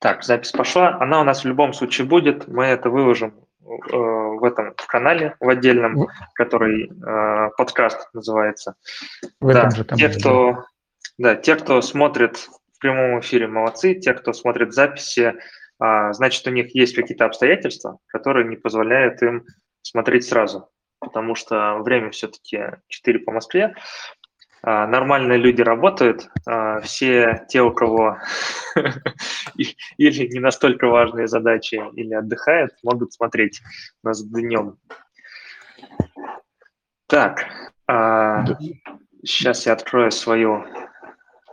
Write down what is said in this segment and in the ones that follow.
Так, запись пошла. Она у нас в любом случае будет. Мы это выложим э, в этом в канале, в отдельном, который э, подкаст называется. В да, же те, кто, да, те, кто смотрит в прямом эфире, молодцы. Те, кто смотрит записи, э, значит, у них есть какие-то обстоятельства, которые не позволяют им смотреть сразу, потому что время все-таки 4 по Москве. А, нормальные люди работают, а, все те, у кого или не настолько важные задачи, или отдыхают, могут смотреть нас днем. Так, сейчас а, я открою свою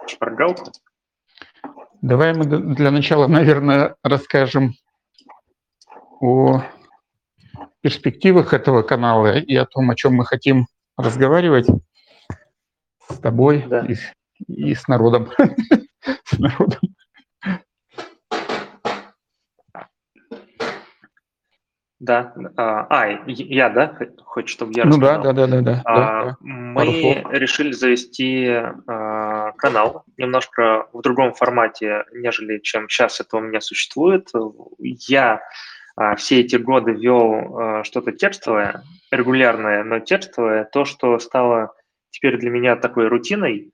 шпаргалку. Давай мы для начала, наверное, расскажем о перспективах этого канала и о том, о чем мы хотим разговаривать с тобой да. и, и с народом. с народом. Да. А, а, я, да? Хочешь, чтобы я Ну да, да, да, да. да, а, да. Мы решили завести а, канал немножко в другом формате, нежели чем сейчас это у меня существует. Я а, все эти годы вел а, что-то текстовое, регулярное, но текстовое, то, что стало теперь для меня такой рутиной.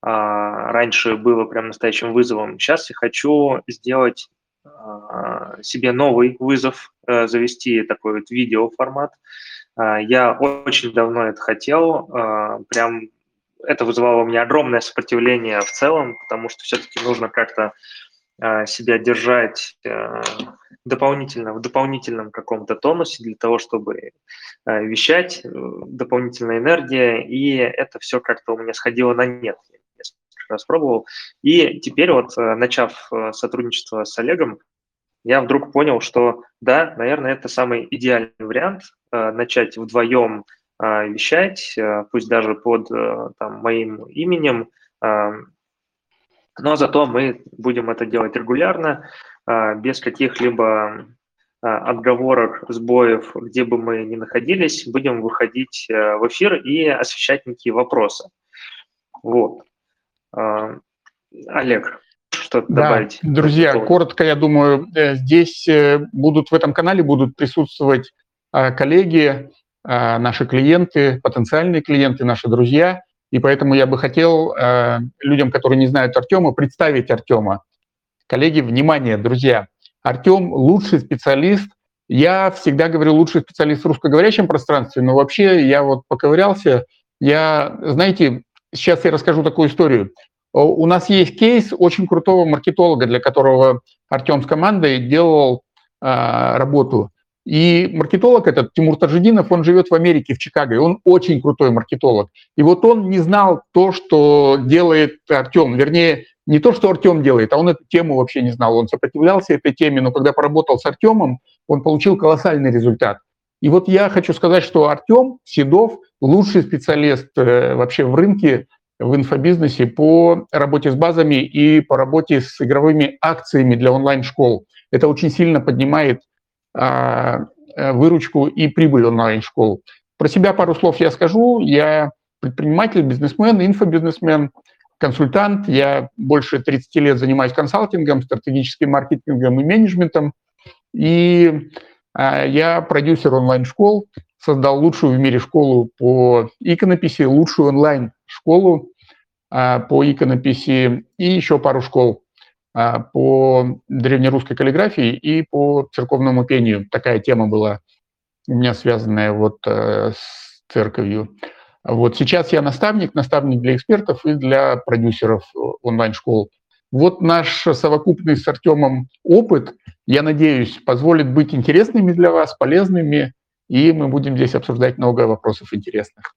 А, раньше было прям настоящим вызовом. Сейчас я хочу сделать а, себе новый вызов, а, завести такой вот видеоформат. А, я очень давно это хотел, прям это вызывало у меня огромное сопротивление в целом, потому что все-таки нужно как-то себя держать а, дополнительно, в дополнительном каком-то тонусе для того, чтобы а, вещать, э, дополнительная энергия, и это все как-то у меня сходило на нет. Я несколько раз пробовал. И теперь вот, э, начав э, сотрудничество с Олегом, я вдруг понял, что да, наверное, это самый идеальный вариант начать вдвоем вещать, пусть даже под там, моим именем, но зато мы будем это делать регулярно, без каких-либо а, отговорок, сбоев, где бы мы ни находились, будем выходить э, в эфир и освещать некие вопросы. Вот. А, Олег, что да, добавить? Друзья, коротко, я думаю, э, здесь э, будут в этом канале будут присутствовать коллеги, наши клиенты, потенциальные клиенты, наши друзья – и поэтому я бы хотел людям, которые не знают Артема, представить Артема. Коллеги, внимание, друзья, Артем лучший специалист. Я всегда говорю лучший специалист в русскоговорящем пространстве, но вообще я вот поковырялся. Я, знаете, сейчас я расскажу такую историю. У нас есть кейс очень крутого маркетолога, для которого Артем с командой делал э, работу. И маркетолог этот, Тимур Таджидинов, он живет в Америке, в Чикаго, и он очень крутой маркетолог. И вот он не знал то, что делает Артем, вернее, не то, что Артем делает, а он эту тему вообще не знал. Он сопротивлялся этой теме, но когда поработал с Артемом, он получил колоссальный результат. И вот я хочу сказать, что Артем Седов лучший специалист э, вообще в рынке, в инфобизнесе по работе с базами и по работе с игровыми акциями для онлайн-школ. Это очень сильно поднимает а, э, выручку и прибыль онлайн-школ. Про себя пару слов я скажу. Я предприниматель, бизнесмен, инфобизнесмен, консультант. Я больше 30 лет занимаюсь консалтингом, стратегическим маркетингом и менеджментом. И а, я продюсер онлайн-школ, создал лучшую в мире школу по иконописи, лучшую онлайн-школу а, по иконописи и еще пару школ а, по древнерусской каллиграфии и по церковному пению. Такая тема была у меня связанная вот э, с церковью. Вот сейчас я наставник, наставник для экспертов и для продюсеров онлайн-школ. Вот наш совокупный с Артемом опыт, я надеюсь, позволит быть интересными для вас, полезными, и мы будем здесь обсуждать много вопросов интересных.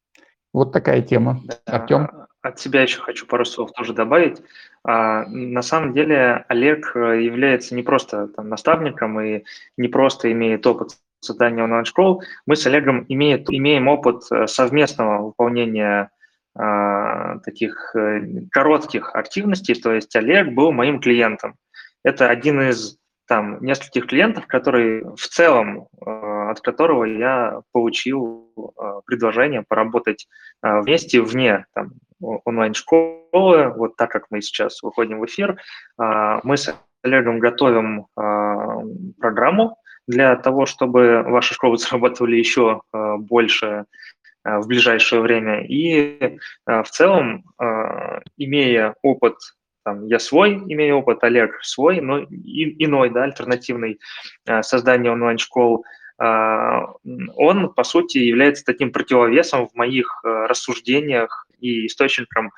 Вот такая тема. Да. Артем? От себя еще хочу пару слов тоже добавить. А, на самом деле Олег э, является не просто там, наставником и не просто имеет опыт создания онлайн-школ. Мы с Олегом имеет, имеем опыт э, совместного выполнения а, таких э, коротких активностей. То есть Олег был моим клиентом. Это один из там нескольких клиентов, который в целом, от которого я получил предложение поработать вместе вне там, онлайн-школы, вот так как мы сейчас выходим в эфир, мы с Олегом готовим программу для того, чтобы ваши школы зарабатывали еще больше в ближайшее время. И в целом, имея опыт там, я свой имею опыт, Олег свой, но иной, да, альтернативный э, создание онлайн-школ, э, он, по сути, является таким противовесом в моих э, рассуждениях и источником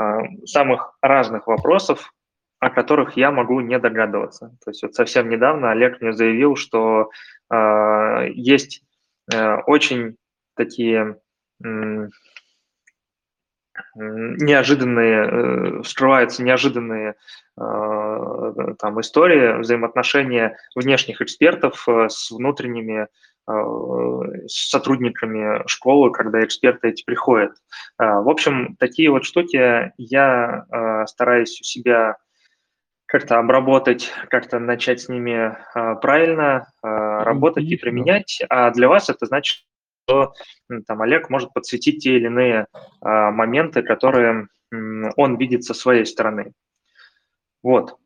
э, самых разных вопросов, о которых я могу не догадываться. То есть вот совсем недавно Олег мне заявил, что э, есть э, очень такие неожиданные, э, вскрываются неожиданные э, там истории, взаимоотношения внешних экспертов э, с внутренними с сотрудниками школы, когда эксперты эти приходят. В общем, такие вот штуки я стараюсь у себя как-то обработать, как-то начать с ними правильно работать и применять, а для вас это значит, что там Олег может подсветить те или иные а, моменты, которые он видит со своей стороны. Вот.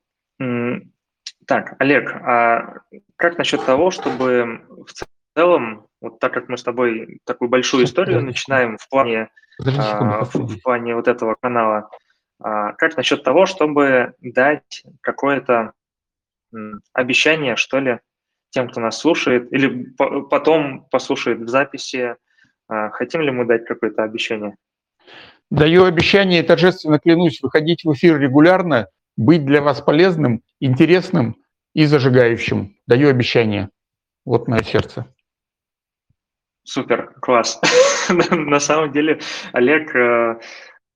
Так, Олег, а как насчет того, чтобы в целом, вот так как мы с тобой такую большую историю начинаем в плане, а, в, плане вот этого канала, а, как насчет того, чтобы дать какое-то обещание, что ли, тем, кто нас слушает, или потом послушает в записи. А, хотим ли мы дать какое-то обещание? Даю обещание и торжественно клянусь выходить в эфир регулярно, быть для вас полезным, интересным и зажигающим. Даю обещание. Вот мое сердце. Супер, класс. На самом деле, Олег, э,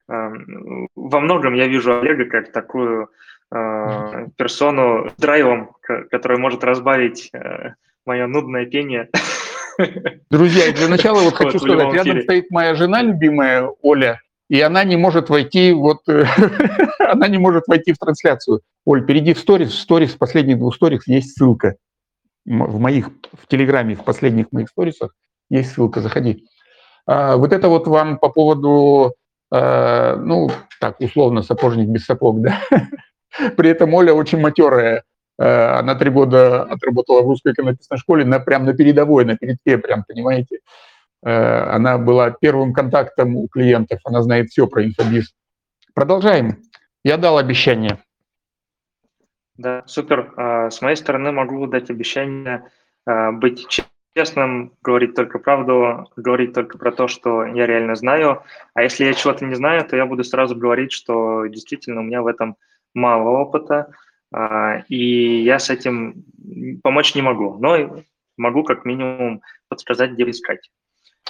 во многом я вижу Олега как такую э, персону драйвом, который может разбавить э, мое нудное пение. Друзья, для начала вот хочу сказать, рядом стоит моя жена любимая Оля, и она не может войти вот, она не может войти в трансляцию. Оль, перейди в сторис, в сторис, в последних двух сторис есть ссылка. В моих, в Телеграме, в последних моих сторисах есть ссылка, заходи. А, вот это вот вам по поводу, а, ну, так, условно, сапожник без сапог, да? При этом Оля очень матерая. Э, она три года отработала в русской иконописной школе на, прям на передовой, на передке, прям, понимаете. Э, она была первым контактом у клиентов, она знает все про инфобиз. Продолжаем. Я дал обещание. Да, супер. С моей стороны могу дать обещание быть честным, говорить только правду, говорить только про то, что я реально знаю. А если я чего-то не знаю, то я буду сразу говорить, что действительно у меня в этом мало опыта, а, и я с этим помочь не могу, но могу как минимум подсказать, где искать.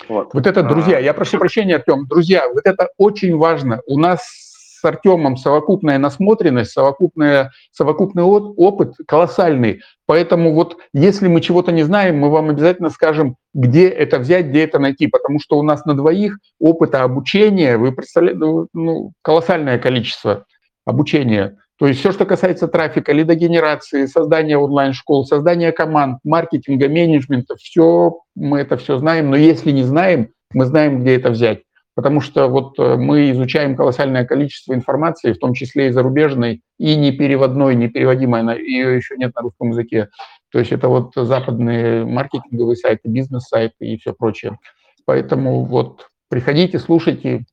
Вот. вот это, друзья, а, я прошу прощения, Артем, друзья, вот это очень важно. У нас с Артемом совокупная насмотренность, совокупная, совокупный опыт колоссальный. Поэтому вот если мы чего-то не знаем, мы вам обязательно скажем, где это взять, где это найти, потому что у нас на двоих опыта обучения, вы представляете, ну, ну колоссальное количество обучения. То есть все, что касается трафика, лидогенерации, создания онлайн-школ, создания команд, маркетинга, менеджмента, все, мы это все знаем, но если не знаем, мы знаем, где это взять. Потому что вот э, мы изучаем колоссальное количество информации, в том числе и зарубежной, и не переводной, не переводимой, ее еще нет на русском языке. То есть это вот западные маркетинговые сайты, бизнес-сайты и все прочее. Поэтому вот приходите, слушайте,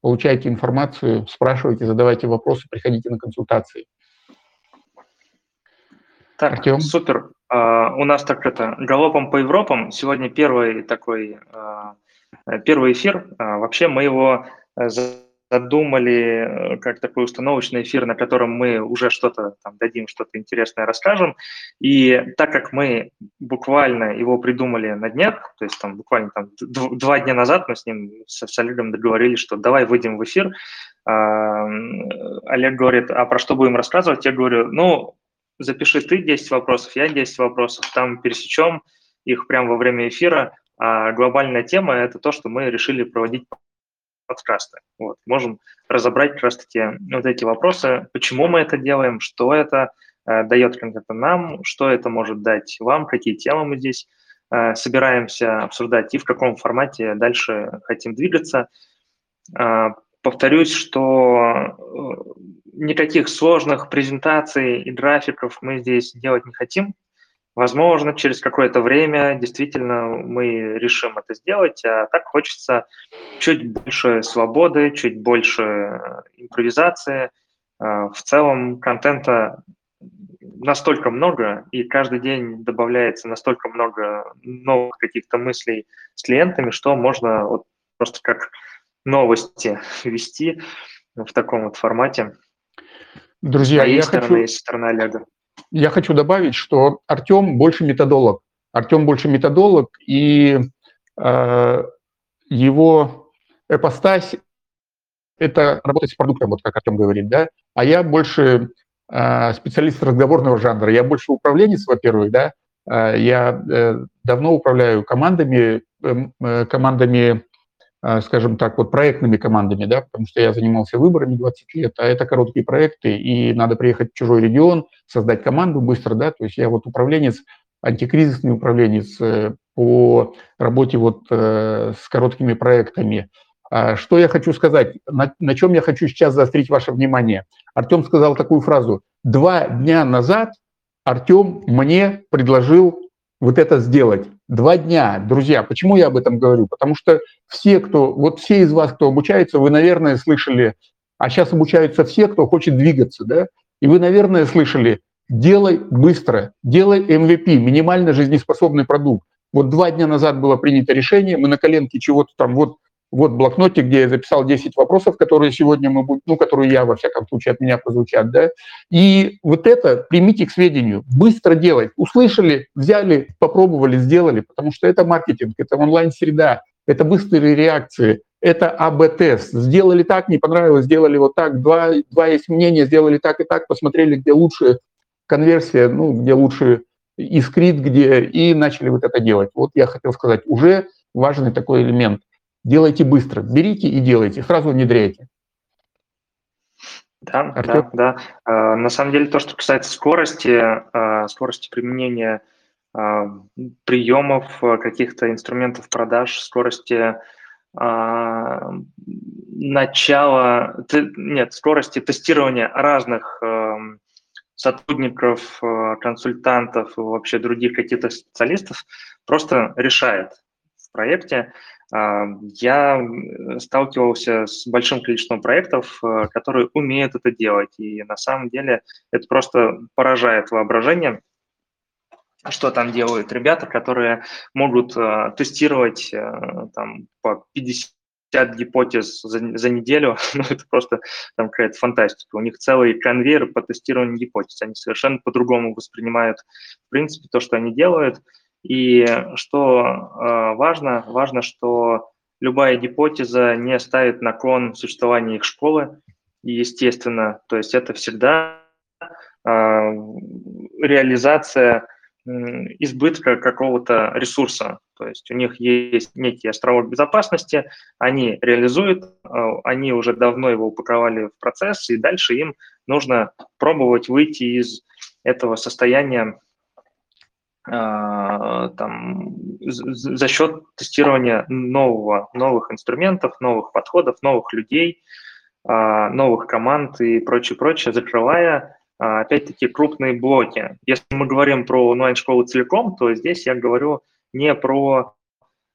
получайте информацию, спрашивайте, задавайте вопросы, приходите на консультации. Так, Артем? супер. Uh, у нас так это, галопом по Европам. Сегодня первый такой, uh, первый эфир. Uh, вообще мы его задумали э, как такой установочный эфир, на котором мы уже что-то там дадим, что-то интересное расскажем. И так как мы буквально его придумали на днях, то есть там буквально там два дня назад мы с ним, с, с Олегом договорились, что давай выйдем в эфир. А, Олег говорит, а про что будем рассказывать? Я говорю, ну, запиши ты 10 вопросов, я 10 вопросов, там пересечем их прямо во время эфира. А глобальная тема – это то, что мы решили проводить подкасты. Вот. Можем разобрать как раз-таки вот эти вопросы, почему мы это делаем, что это э, дает конкретно нам, что это может дать вам, какие темы мы здесь э, собираемся обсуждать и в каком формате дальше хотим двигаться. Э, повторюсь, что никаких сложных презентаций и графиков мы здесь делать не хотим. Возможно, через какое-то время действительно мы решим это сделать, а так хочется чуть больше свободы, чуть больше э, импровизации. Э, в целом контента настолько много, и каждый день добавляется настолько много новых каких-то мыслей с клиентами, что можно вот просто как новости вести в таком вот формате. Друзья, я хочу... Есть сторона Олега. Я хочу добавить, что Артем больше методолог. Артем больше методолог, и э, его эпостась – это работать с продуктом, вот как Артем говорит, да, а я больше э, специалист разговорного жанра, я больше управленец, во-первых, да, э, я э, давно управляю командами, эм, э, командами скажем так, вот проектными командами, да, потому что я занимался выборами 20 лет, а это короткие проекты, и надо приехать в чужой регион, создать команду быстро, да, то есть я вот управленец, антикризисный управленец э, по работе вот э, с короткими проектами. А что я хочу сказать, на, на чем я хочу сейчас заострить ваше внимание? Артем сказал такую фразу. Два дня назад Артем мне предложил вот это сделать. Два дня, друзья. Почему я об этом говорю? Потому что все, кто, вот все из вас, кто обучается, вы, наверное, слышали, а сейчас обучаются все, кто хочет двигаться, да? И вы, наверное, слышали, делай быстро, делай MVP, минимально жизнеспособный продукт. Вот два дня назад было принято решение, мы на коленке чего-то там, вот вот блокнотик, где я записал 10 вопросов, которые сегодня мы будем, ну, которые я, во всяком случае, от меня прозвучат, да. И вот это примите к сведению, быстро делать. Услышали, взяли, попробовали, сделали, потому что это маркетинг, это онлайн-среда, это быстрые реакции, это АБ-тест. Сделали так, не понравилось, сделали вот так, два, два есть мнения, сделали так и так, посмотрели, где лучше конверсия, ну, где лучше искрит, где, и начали вот это делать. Вот я хотел сказать, уже важный такой элемент – Делайте быстро, берите и делайте, сразу внедряйте. Да, Артем? да, да. А, на самом деле то, что касается скорости, а, скорости применения а, приемов, каких-то инструментов продаж, скорости начала, нет, скорости тестирования разных сотрудников, консультантов и вообще других каких-то специалистов просто решает в проекте. А, я сталкивался с большим количеством проектов, э, которые умеют это делать, и на самом деле это просто поражает воображение, что там делают ребята, которые могут э, тестировать э, там, по 50 гипотез за, за неделю, ну, это просто там какая-то фантастика. У них целый конвейер по тестированию гипотез. Они совершенно по-другому воспринимают, в принципе, то, что они делают – и что э, важно, важно, что любая гипотеза не ставит на кон существования их школы, естественно, то есть это всегда э, реализация избытка какого-то ресурса. То есть у них есть некий островок безопасности, они реализуют, э, они уже давно его упаковали в процесс, и дальше им нужно пробовать выйти из этого состояния а, там, за счет тестирования нового, новых инструментов, новых подходов, новых людей, а, новых команд и прочее, прочее, закрывая, а, опять-таки, крупные блоки. Если мы говорим про онлайн-школу целиком, то здесь я говорю не про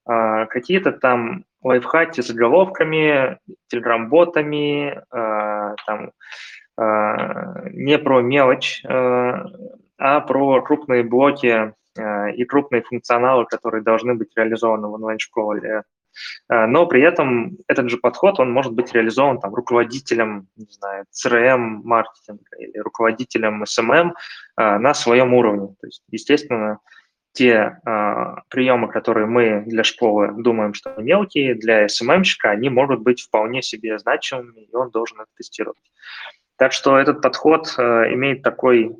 какие-то там лайфхаки с заголовками, телеграм-ботами, там, не про мелочь, а про крупные блоки и крупные функционалы, которые должны быть реализованы в онлайн-школе. Э, но при этом этот же подход, он может быть реализован там, руководителем, не знаю, CRM-маркетинга или руководителем SMM э, на своем уровне. То есть, естественно, те э, приемы, которые мы для школы думаем, что мелкие, для SMM-щика они могут быть вполне себе значимыми, и он должен это тестировать. Так что этот подход э, имеет такой, э,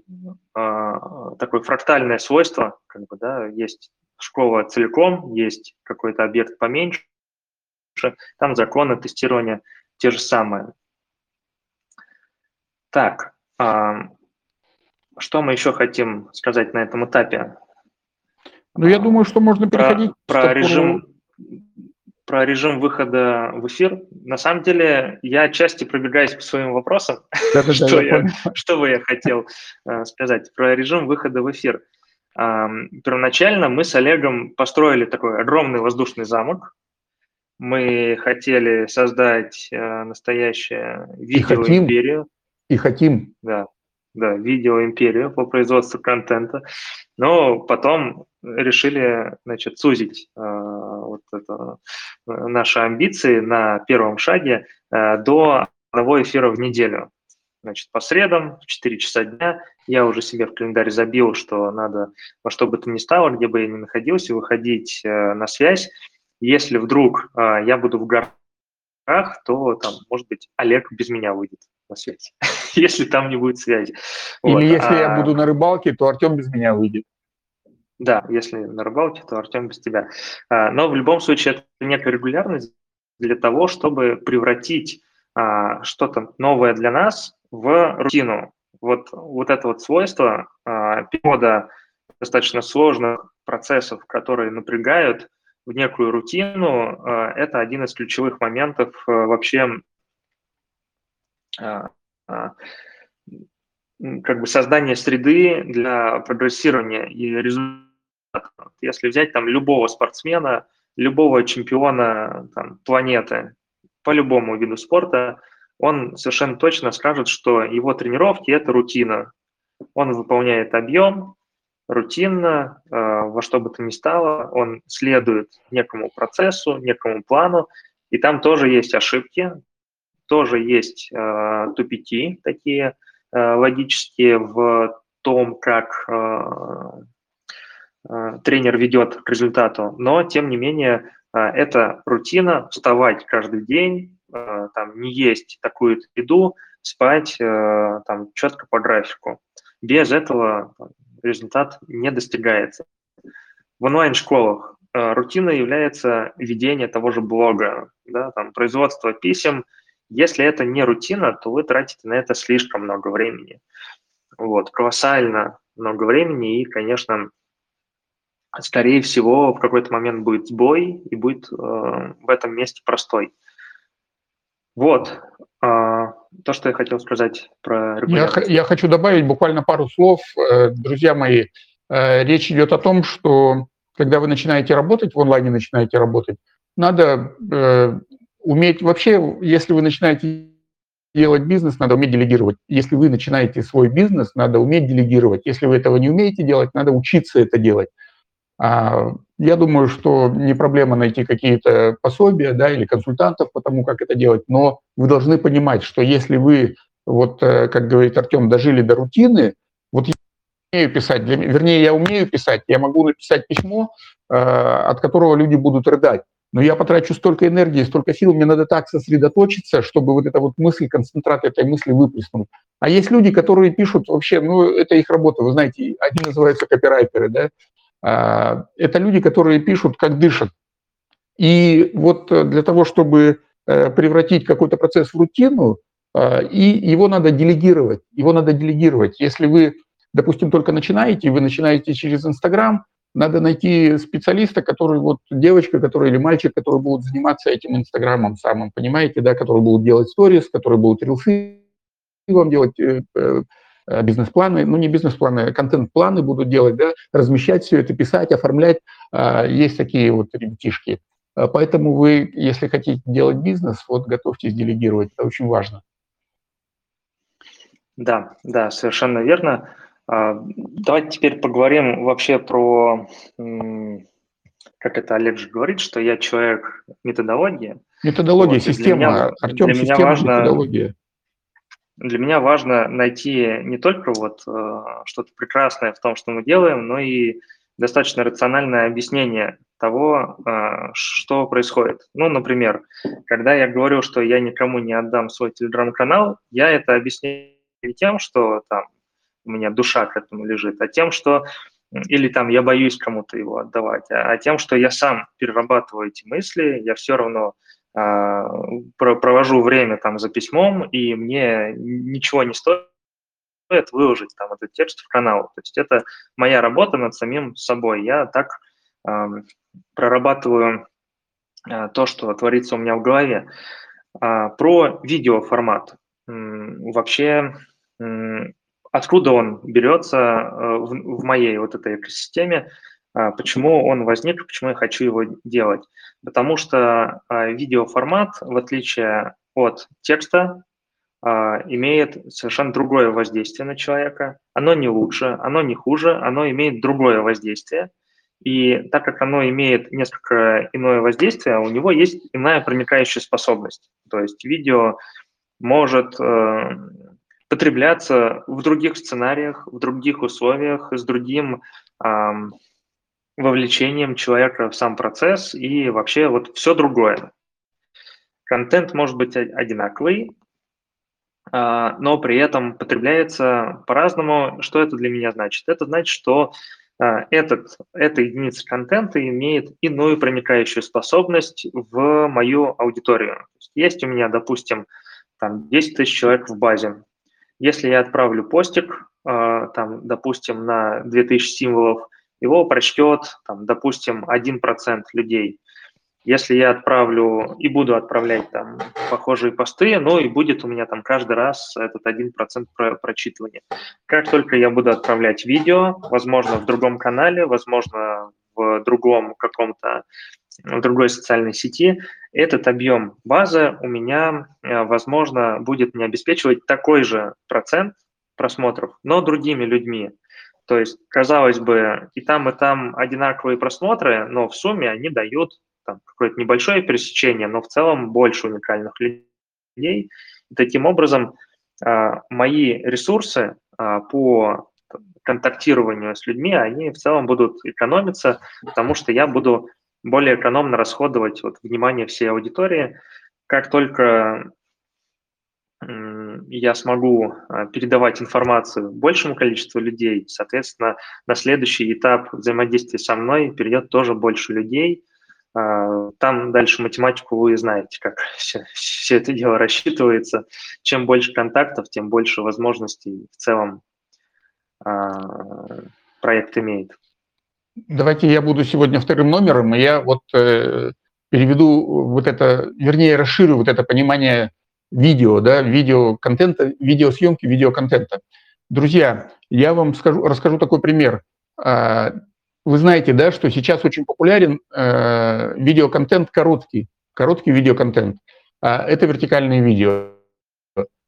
такое фрактальное свойство, как бы, да, есть школа целиком, есть какой-то объект поменьше, там законы тестирования те же самые. Так, э, что мы еще хотим сказать на этом этапе? Ну, я думаю, что можно переходить про, про режим про режим выхода в эфир. На самом деле, я отчасти пробегаюсь по своим вопросам, что, я, что бы я хотел э, сказать про режим выхода в эфир. Первоначально мы с Олегом построили такой огромный воздушный замок. Мы хотели создать э, настоящее видеоимперию. И хотим. Да, да, видеоимперию по производству контента. Но потом решили, значит, сузить э, вот это, э, наши амбиции на первом шаге э, до одного эфира в неделю. Значит, по средам в 4 часа дня я уже себе в календарь забил, что надо во что бы то ни стало, где бы я ни находился, выходить э, на связь. Если вдруг э, я буду в горах, то там, может быть, Олег без меня выйдет на связь, если там не будет связи. Или вот. если а... я буду на рыбалке, то Артем без меня выйдет. Да, если на рыбалке, то Артем без тебя. А, но в любом случае это некая регулярность для того, чтобы превратить а, что-то новое для нас в рутину. Вот, вот это вот свойство а, перевода достаточно сложных процессов, которые напрягают в некую рутину, это один из ключевых моментов вообще как бы создания среды для прогрессирования и результата если взять там любого спортсмена, любого чемпиона там, планеты по любому виду спорта, он совершенно точно скажет, что его тренировки – это рутина. Он выполняет объем рутинно, э, во что бы то ни стало, он следует некому процессу, некому плану, и там тоже есть ошибки, тоже есть э, тупики такие э, логические в том, как э, Э, тренер ведет к результату, но тем не менее э, это рутина, вставать каждый день, э, там, не есть такую еду, спать там, четко по графику. Без этого результат не достигается. В онлайн-школах рутина является ведение того же блога, да, там, производство писем. Если это не рутина, то вы тратите на это слишком много времени. Вот, колоссально много времени, и, конечно, скорее всего, в какой-то момент будет сбой и будет э, в этом месте простой. Вот э, то, что я хотел сказать про я, я хочу добавить буквально пару слов. Э, друзья мои, э, речь идет о том, что когда вы начинаете работать, в онлайне начинаете работать, надо э, уметь вообще, если вы начинаете делать бизнес, надо уметь делегировать. Если вы начинаете свой бизнес, надо уметь делегировать. Если вы этого не умеете делать, надо учиться это делать. А, я думаю, что не проблема найти какие-то пособия да, или консультантов по тому, как это делать, но вы должны понимать, что если вы, вот, э, как говорит Артем, дожили до рутины, вот я умею писать, для, вернее, я умею писать, я могу написать письмо, э, от которого люди будут рыдать, но я потрачу столько энергии, столько сил, мне надо так сосредоточиться, чтобы вот эта вот мысль, концентрат этой мысли выплеснуть. А есть люди, которые пишут вообще, ну, это их работа, вы знаете, они называются копирайтеры, да, а, это люди, которые пишут, как дышат. И вот э, для того, чтобы э, превратить какой-то процесс в рутину, а, и его надо делегировать. Его надо делегировать. Если вы, допустим, только начинаете, вы начинаете через Инстаграм, надо найти специалиста, который вот девочка, который или мальчик, который будут заниматься этим Инстаграмом самым, понимаете, да, который будут делать сторис, которые будут рилсы вам делать, э, Э, бизнес-планы, ну не бизнес-планы, а контент-планы будут делать, да, размещать все это, писать, оформлять. А, есть такие вот ребятишки. А, поэтому вы, если хотите делать бизнес, вот готовьтесь делегировать, это очень важно. Да, да, совершенно верно. Давайте теперь поговорим вообще про, как это Олег же говорит, что я человек методологии. Методология, вот, система. Меня, Артем, для система, меня важно, методология для меня важно найти не только вот э, что-то прекрасное в том, что мы делаем, но и достаточно рациональное объяснение того, э, что происходит. Ну, например, когда я говорю, что я никому не отдам свой телеграм-канал, я это объясняю тем, что там у меня душа к этому лежит, а тем, что или там я боюсь кому-то его отдавать, а, а тем, что я сам перерабатываю эти мысли, я все равно а, провожу время там за письмом, и мне ничего не стоит выложить там этот текст в канал. То есть это моя работа над самим собой. Я так э, прорабатываю то, что творится у меня в голове. Про видеоформат. Вообще, откуда он берется э, в моей вот этой экосистеме, почему он возник, почему я хочу его делать. Потому что видеоформат, в отличие от текста, имеет совершенно другое воздействие на человека. Оно не лучше, оно не хуже, оно имеет другое воздействие. И так как оно имеет несколько иное воздействие, у него есть иная проникающая способность. То есть видео может э, потребляться в других сценариях, в других условиях, с другим э, вовлечением человека в сам процесс и вообще вот все другое. Контент может быть одинаковый, а, но при этом потребляется по-разному. Что это для меня значит? Это значит, что а, этот, эта единица контента имеет иную проникающую способность в мою аудиторию. Есть у меня, допустим, там 10 тысяч человек в базе. Если я отправлю постик, а, там, допустим, на 2000 символов, его прочтет, там, допустим, 1% людей. Если я отправлю и буду отправлять там похожие посты, ну и будет у меня там каждый раз этот один процент прочитывания. Как только я буду отправлять видео, возможно, в другом канале, возможно, в другом каком-то другой социальной сети, этот объем базы у меня, э, возможно, будет не обеспечивать такой же процент просмотров, но другими людьми. То есть, казалось бы, и там, и там одинаковые просмотры, но в сумме они дают какое-то небольшое пересечение, но в целом больше уникальных людей. И таким образом а, мои ресурсы а, по контактированию с людьми, они в целом будут экономиться, потому что я буду более экономно расходовать вот, внимание всей аудитории. Как только я смогу а, передавать информацию большему количеству людей, соответственно, на следующий этап взаимодействия со мной перейдет тоже больше людей, а, там дальше математику вы знаете, как все, все это дело рассчитывается. Чем больше контактов, тем больше возможностей в целом а, проект имеет. Давайте я буду сегодня вторым номером, и я вот э, переведу вот это, вернее, расширю вот это понимание видео, да, видеоконтента, видеосъемки, видеоконтента. Друзья, я вам скажу, расскажу такой пример. А, вы знаете, да, что сейчас очень популярен э, видеоконтент короткий, короткий видеоконтент. А это вертикальные видео.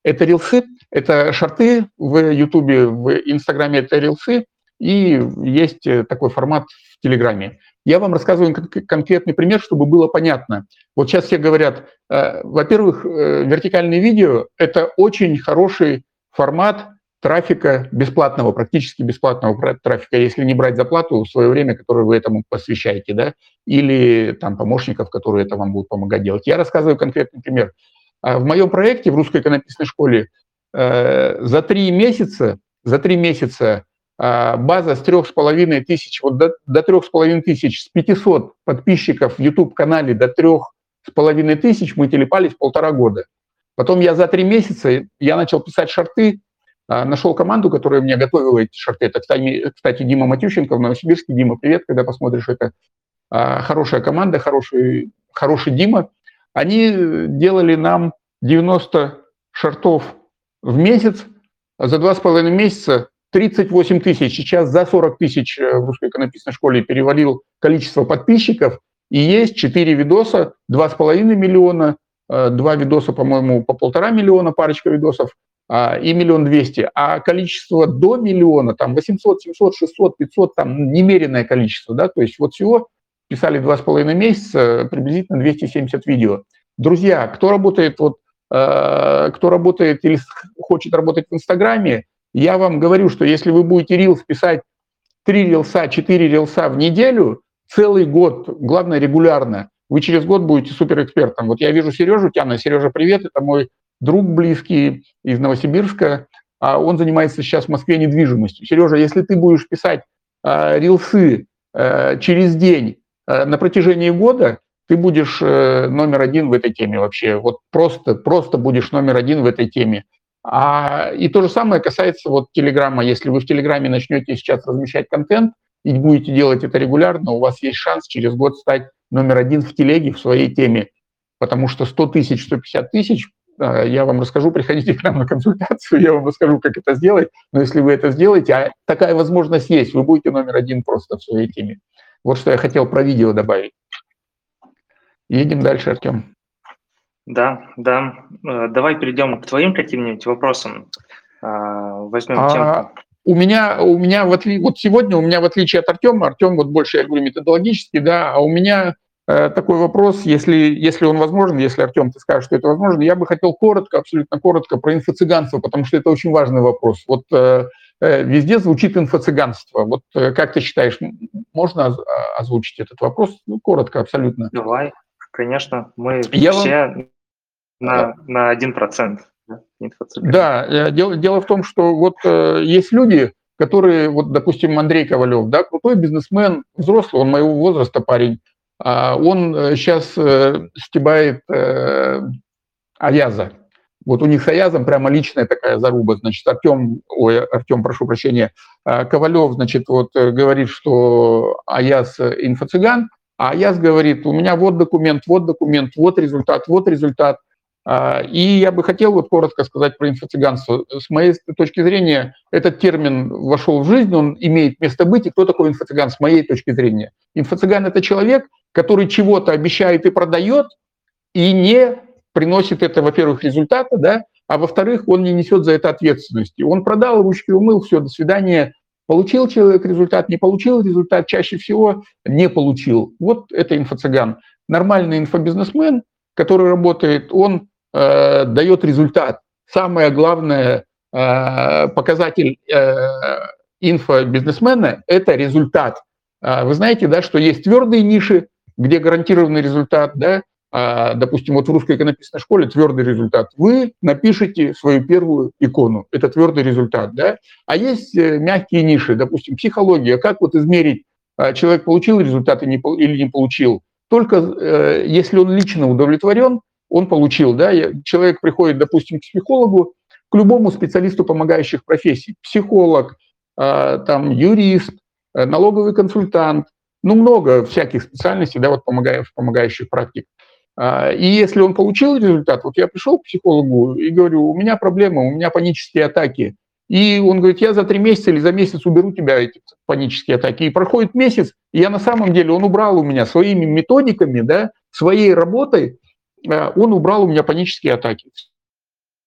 Это рилсы, это шорты в Ютубе, в Инстаграме это рилсы, и есть э, такой формат в Телеграме. Я вам рассказываю конкретный пример, чтобы было понятно. Вот сейчас все говорят, э, во-первых, э, вертикальные видео – это очень хороший формат трафика бесплатного, практически бесплатного трафика, если не брать заплату в свое время, которое вы этому посвящаете, да, или там помощников, которые это вам будут помогать делать. Я рассказываю конкретный пример. А в моем проекте в русской иконописной школе за три месяца, за три месяца база с трех с половиной тысяч, вот до, до трех с половиной тысяч, с 500 подписчиков в YouTube-канале до трех с половиной тысяч мы телепались полтора года. Потом я за три месяца, я начал писать шарты, а, нашел команду, которая мне готовила эти шарты. Это, кстати, Дима Матющенко в Новосибирске. Дима, привет, когда посмотришь это. А, хорошая команда, хороший, хороший Дима. Они делали нам 90 шартов в месяц, а за два с половиной месяца 38 тысяч. Сейчас за 40 тысяч э, в русской иконописной школе перевалил количество подписчиков. И есть 4 видоса, 2,5 миллиона, 2 э, видоса, по-моему, по полтора миллиона, парочка видосов, а, и миллион двести, а количество до миллиона, там 800, 700, 600, 500, там немеренное количество, да, то есть вот всего писали два с половиной месяца, приблизительно 270 видео. Друзья, кто работает вот, э, кто работает или хочет работать в Инстаграме, я вам говорю, что если вы будете рилс писать 3 рилса, 4 рилса в неделю, целый год, главное регулярно, вы через год будете суперэкспертом. Вот я вижу Сережу Тяна. Сережа, привет, это мой друг близкий из Новосибирска, а он занимается сейчас в Москве недвижимостью. Сережа, если ты будешь писать э, рилсы э, через день э, на протяжении года, ты будешь э, номер один в этой теме вообще. Вот просто, просто будешь номер один в этой теме. А, и то же самое касается вот Телеграма. Если вы в Телеграме начнете сейчас размещать контент и будете делать это регулярно, у вас есть шанс через год стать номер один в телеге в своей теме, потому что 100 тысяч, 150 тысяч, а, я вам расскажу, приходите к нам на консультацию, я вам расскажу, как это сделать, но если вы это сделаете, а такая возможность есть, вы будете номер один просто в своей теме. Вот что я хотел про видео добавить. Едем дальше, Артем. Да, да. Э, давай перейдем к твоим каким-нибудь вопросам. А, возьмем а, темку. У меня, у меня в отли... вот сегодня у меня в отличие от Артема, Артем вот больше, я говорю, методологически, да, а у меня э, такой вопрос, если, если он возможен, если, Артем, ты скажешь, что это возможно, я бы хотел коротко, абсолютно коротко про инфо-цыганство, потому что это очень важный вопрос. Вот э, э везде звучит инфо-цыганство. Вот э, как ты считаешь, можно озвучить этот вопрос? Ну, коротко, абсолютно. Давай, конечно, мы я все вам... на, на 1%. Да, э, дело, дело в том, что вот э, есть люди, которые, вот, допустим, Андрей Ковалев, да, крутой бизнесмен, взрослый, он моего возраста парень, а он сейчас э, стебает э, Аяза. Вот у них с Аязом прямо личная такая заруба. Значит, Артем, ой, Артем, прошу прощения, э, Ковалев, значит, вот э, говорит, что Аяз инфо-цыган, а Аяз говорит, у меня вот документ, вот документ, вот результат, вот результат – и я бы хотел вот коротко сказать про инфо-цыганство. С моей точки зрения, этот термин вошел в жизнь, он имеет место быть. И кто такой инфо-цыган с моей точки зрения? Инфо-цыган – это человек, который чего-то обещает и продает, и не приносит это, во-первых, результата, да, а во-вторых, он не несет за это ответственности. Он продал, ручки умыл, все, до свидания. Получил человек результат, не получил результат, чаще всего не получил. Вот это инфо-цыган. Нормальный инфобизнесмен, который работает, он э, дает результат. Самое главное э, показатель э, инфобизнесмена – это результат. Э, вы знаете, да, что есть твердые ниши, где гарантированный результат, да, а, допустим, вот в русской иконописной школе твердый результат. Вы напишите свою первую икону, это твердый результат, да. А есть э, мягкие ниши, допустим, психология. Как вот измерить, а, человек получил результат или не получил? Только э, если он лично удовлетворен, он получил, да, человек приходит, допустим, к психологу, к любому специалисту помогающих профессий, психолог, а, там, юрист, э, налоговый консультант, ну, много всяких специальностей, да, вот помогающих, помогающих практик. А, и если он получил результат, вот я пришел к психологу и говорю, у меня проблема, у меня панические атаки. И он говорит, я за три месяца или за месяц уберу тебя эти панические атаки. И проходит месяц, и я на самом деле, он убрал у меня своими методиками, да, своей работой, он убрал у меня панические атаки.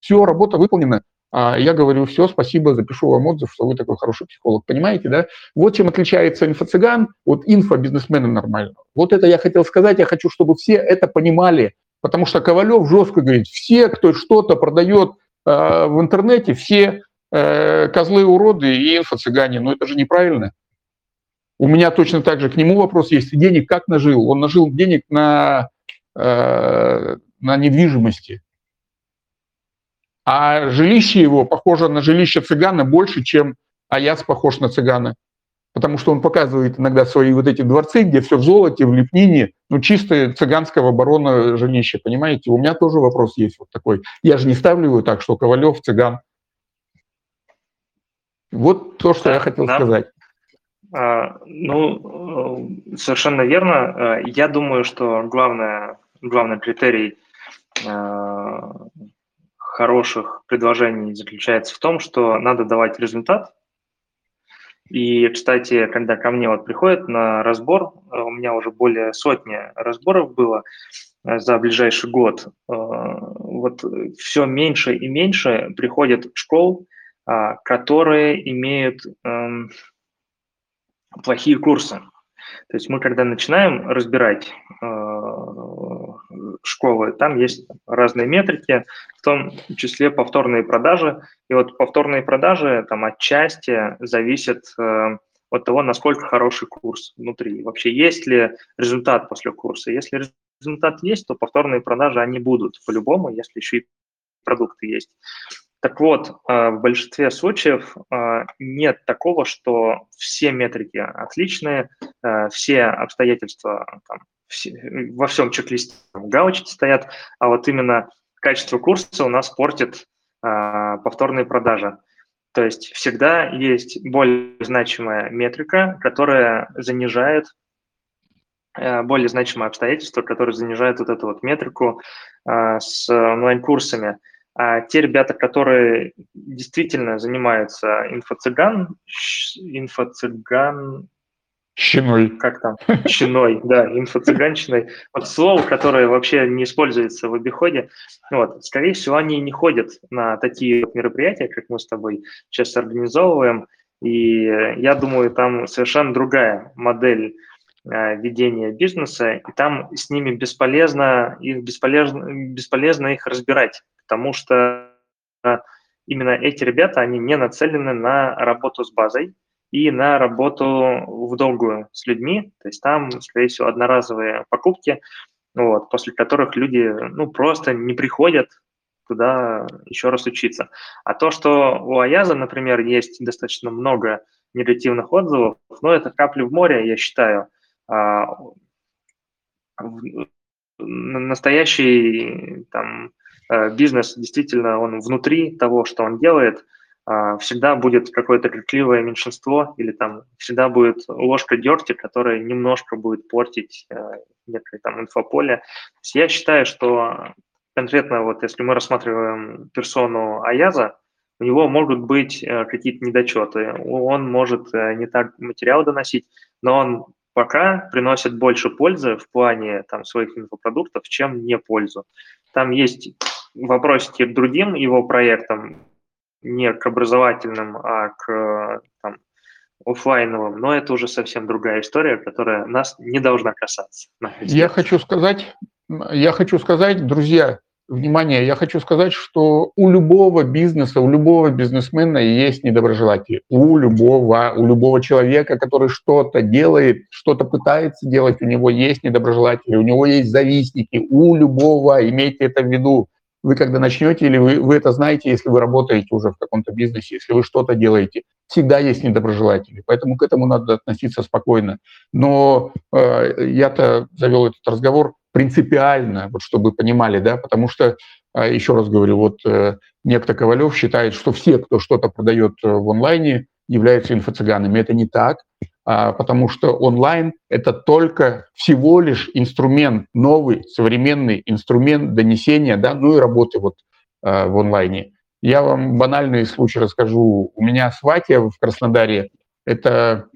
Все, работа выполнена. А я говорю, все, спасибо, запишу вам отзыв, что вы такой хороший психолог. Понимаете, да? Вот чем отличается инфо-цыган от инфо-бизнесмена нормального. Вот это я хотел сказать, я хочу, чтобы все это понимали. Потому что Ковалев жестко говорит, все, кто что-то продает э, в интернете, все э, козлы уроды и инфо-цыгане. Но это же неправильно. У меня точно так же к нему вопрос есть. Денег как нажил? Он нажил денег на Э, на недвижимости. А жилище его похоже на жилище цыгана больше, чем Аяц похож на цыгана. Потому что он показывает иногда свои вот эти дворцы, где все в золоте, в лепнине, ну, чисто цыганского барона жилище, понимаете? У меня тоже вопрос есть вот такой. Я же не ставлю его так, что Ковалев цыган. Вот то, что да, я хотел да. сказать. А, ну, э, совершенно верно. Э, я думаю, что главное главный критерий э, хороших предложений заключается в том, что надо давать результат. И, кстати, когда ко мне вот приходят на разбор, э, у меня уже более сотни разборов было э, за ближайший год, вот все меньше и меньше приходят школ, которые имеют эм, плохие курсы. То есть мы, когда начинаем разбирать школы, там есть разные метрики, в том числе повторные продажи. И вот повторные продажи там отчасти зависят э, от того, насколько хороший курс внутри. Вообще, есть ли результат после курса. Если результат есть, то повторные продажи, они будут по-любому, если еще и продукты есть. Так вот, э, в большинстве случаев э, нет такого, что все метрики отличные, все обстоятельства там, во всем чек-листе галочки стоят, а вот именно качество курса у нас портит а, повторные продажи. То есть всегда есть более значимая метрика, которая занижает более значимое обстоятельство, которое занижает вот эту вот метрику с онлайн-курсами. А те ребята, которые действительно занимаются инфо-цыган, инфо-цыган, Щиной. Как там? Щиной, да, инфо-цыганщиной. Вот слово, которое вообще не используется в обиходе. Вот, скорее всего, они не ходят на такие вот мероприятия, как мы с тобой сейчас организовываем. И я думаю, там совершенно другая модель э, ведения бизнеса, и там с ними бесполезно, их бесполезно, бесполезно их разбирать, потому что именно эти ребята, они не нацелены на работу с базой, и на работу в долгую с людьми. То есть там, скорее всего, одноразовые покупки, вот, после которых люди ну, просто не приходят туда еще раз учиться. А то, что у Аяза, например, есть достаточно много негативных отзывов, ну, это капли в море, я считаю. А, настоящий там, э, бизнес действительно он внутри того, что он делает, всегда будет какое-то крикливое меньшинство или там всегда будет ложка дерти, которая немножко будет портить э, некое там инфополе. я считаю, что конкретно вот если мы рассматриваем персону Аяза, у него могут быть э, какие-то недочеты, он может э, не так материал доносить, но он пока приносит больше пользы в плане там, своих инфопродуктов, чем не пользу. Там есть вопросики к другим его проектам, не к образовательным, а к там, офлайновым, но это уже совсем другая история, которая нас не должна касаться. Я хочу сказать, я хочу сказать, друзья, внимание, я хочу сказать, что у любого бизнеса, у любого бизнесмена есть недоброжелатели. У любого, у любого человека, который что-то делает, что-то пытается делать, у него есть недоброжелатели, у него есть завистники, у любого, имейте это в виду вы когда начнете, или вы, вы это знаете, если вы работаете уже в каком-то бизнесе, если вы что-то делаете, всегда есть недоброжелатели. Поэтому к этому надо относиться спокойно. Но э, я-то завел этот разговор принципиально, вот чтобы понимали, да, потому что, э, еще раз говорю, вот э, некто Ковалев считает, что все, кто что-то продает э, в онлайне, являются инфо-цыганами. Это не так. А, потому что онлайн – это только всего лишь инструмент, новый, современный инструмент донесения, да, ну и работы вот а, в онлайне. Я вам банальный случай расскажу. У меня сватья в Краснодаре, это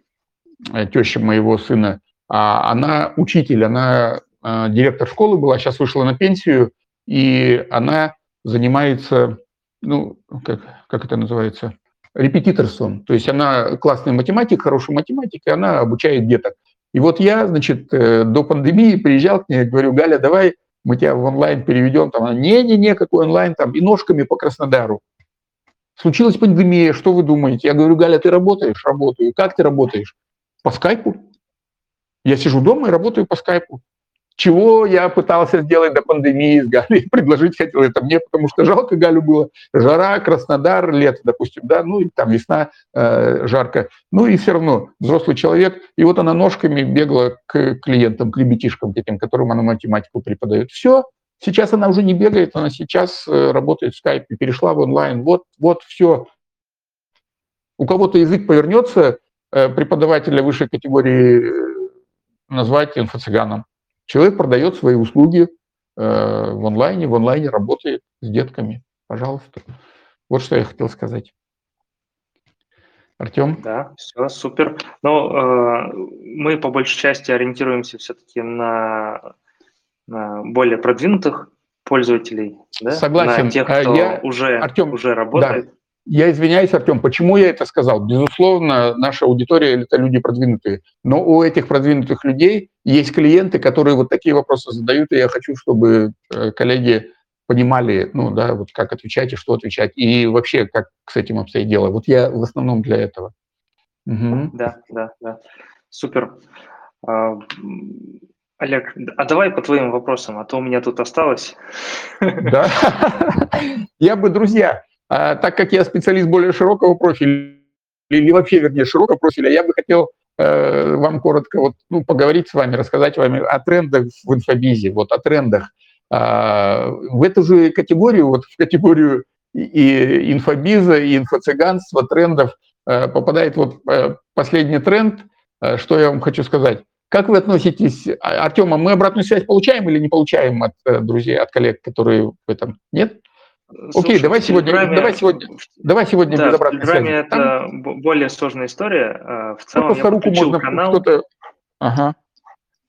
э, теща моего сына, а она учитель, она директор школы была, сейчас вышла на пенсию, и она занимается, ну, как, как это называется, репетиторством. То есть она классный математик, хороший математик, и она обучает деток. И вот я, значит, э, до пандемии приезжал к ней, говорю, Галя, давай мы тебя в онлайн переведем. Там не-не-не, какой онлайн, там, и ножками по Краснодару. Случилась пандемия, что вы думаете? Я говорю, Галя, ты работаешь? Работаю. Как ты работаешь? По скайпу. Я сижу дома и работаю по скайпу чего я пытался сделать до пандемии с Галей, предложить хотел это мне, потому что жалко Галю было, жара, Краснодар, лето, допустим, да, ну и там весна, э, жарко, ну и все равно взрослый человек, и вот она ножками бегала к клиентам, к ребятишкам этим, которым она математику преподает. Все, сейчас она уже не бегает, она сейчас э, работает в скайпе, перешла в онлайн, вот, вот все. У кого-то язык повернется, э, преподавателя высшей категории э, назвать инфо-цыганом. Человек продает свои услуги э, в онлайне, в онлайне работает с детками. Пожалуйста. Вот что я хотел сказать. Артем? Да, все, супер. Но э, мы по большей части ориентируемся все-таки на, на более продвинутых пользователей, да? Согласен. На тех, а кто я... уже, Артем, уже работает. Да. Я извиняюсь, Артем, почему я это сказал? Безусловно, наша аудитория – это люди продвинутые. Но у этих продвинутых людей есть клиенты, которые вот такие вопросы задают, и я хочу, чтобы э, коллеги понимали, ну да, вот как отвечать и что отвечать, и вообще как с этим обстоит дело. Вот я в основном для этого. Угу. Да, да, да. Супер. А, Олег, а давай по твоим вопросам, а то у меня тут осталось. Да. Я бы, друзья, а, так как я специалист более широкого профиля, или вообще, вернее, широкого профиля, я бы хотел э, вам коротко вот, ну, поговорить с вами, рассказать вам о трендах в инфобизе, вот о трендах. Э, в эту же категорию, вот в категорию и инфобиза, и инфо-цыганства, трендов э, попадает вот э, последний тренд, что я вам хочу сказать. Как вы относитесь, а, Артем, а мы обратную связь получаем или не получаем от друзей, от коллег, которые в этом? Нет? Слушай, Окей, давай сегодня, Телеграме, давай сегодня, давай сегодня да, без обратной связи. это Там... более сложная история. А, в целом ну, просто руку можно канал. кто-то. Ага.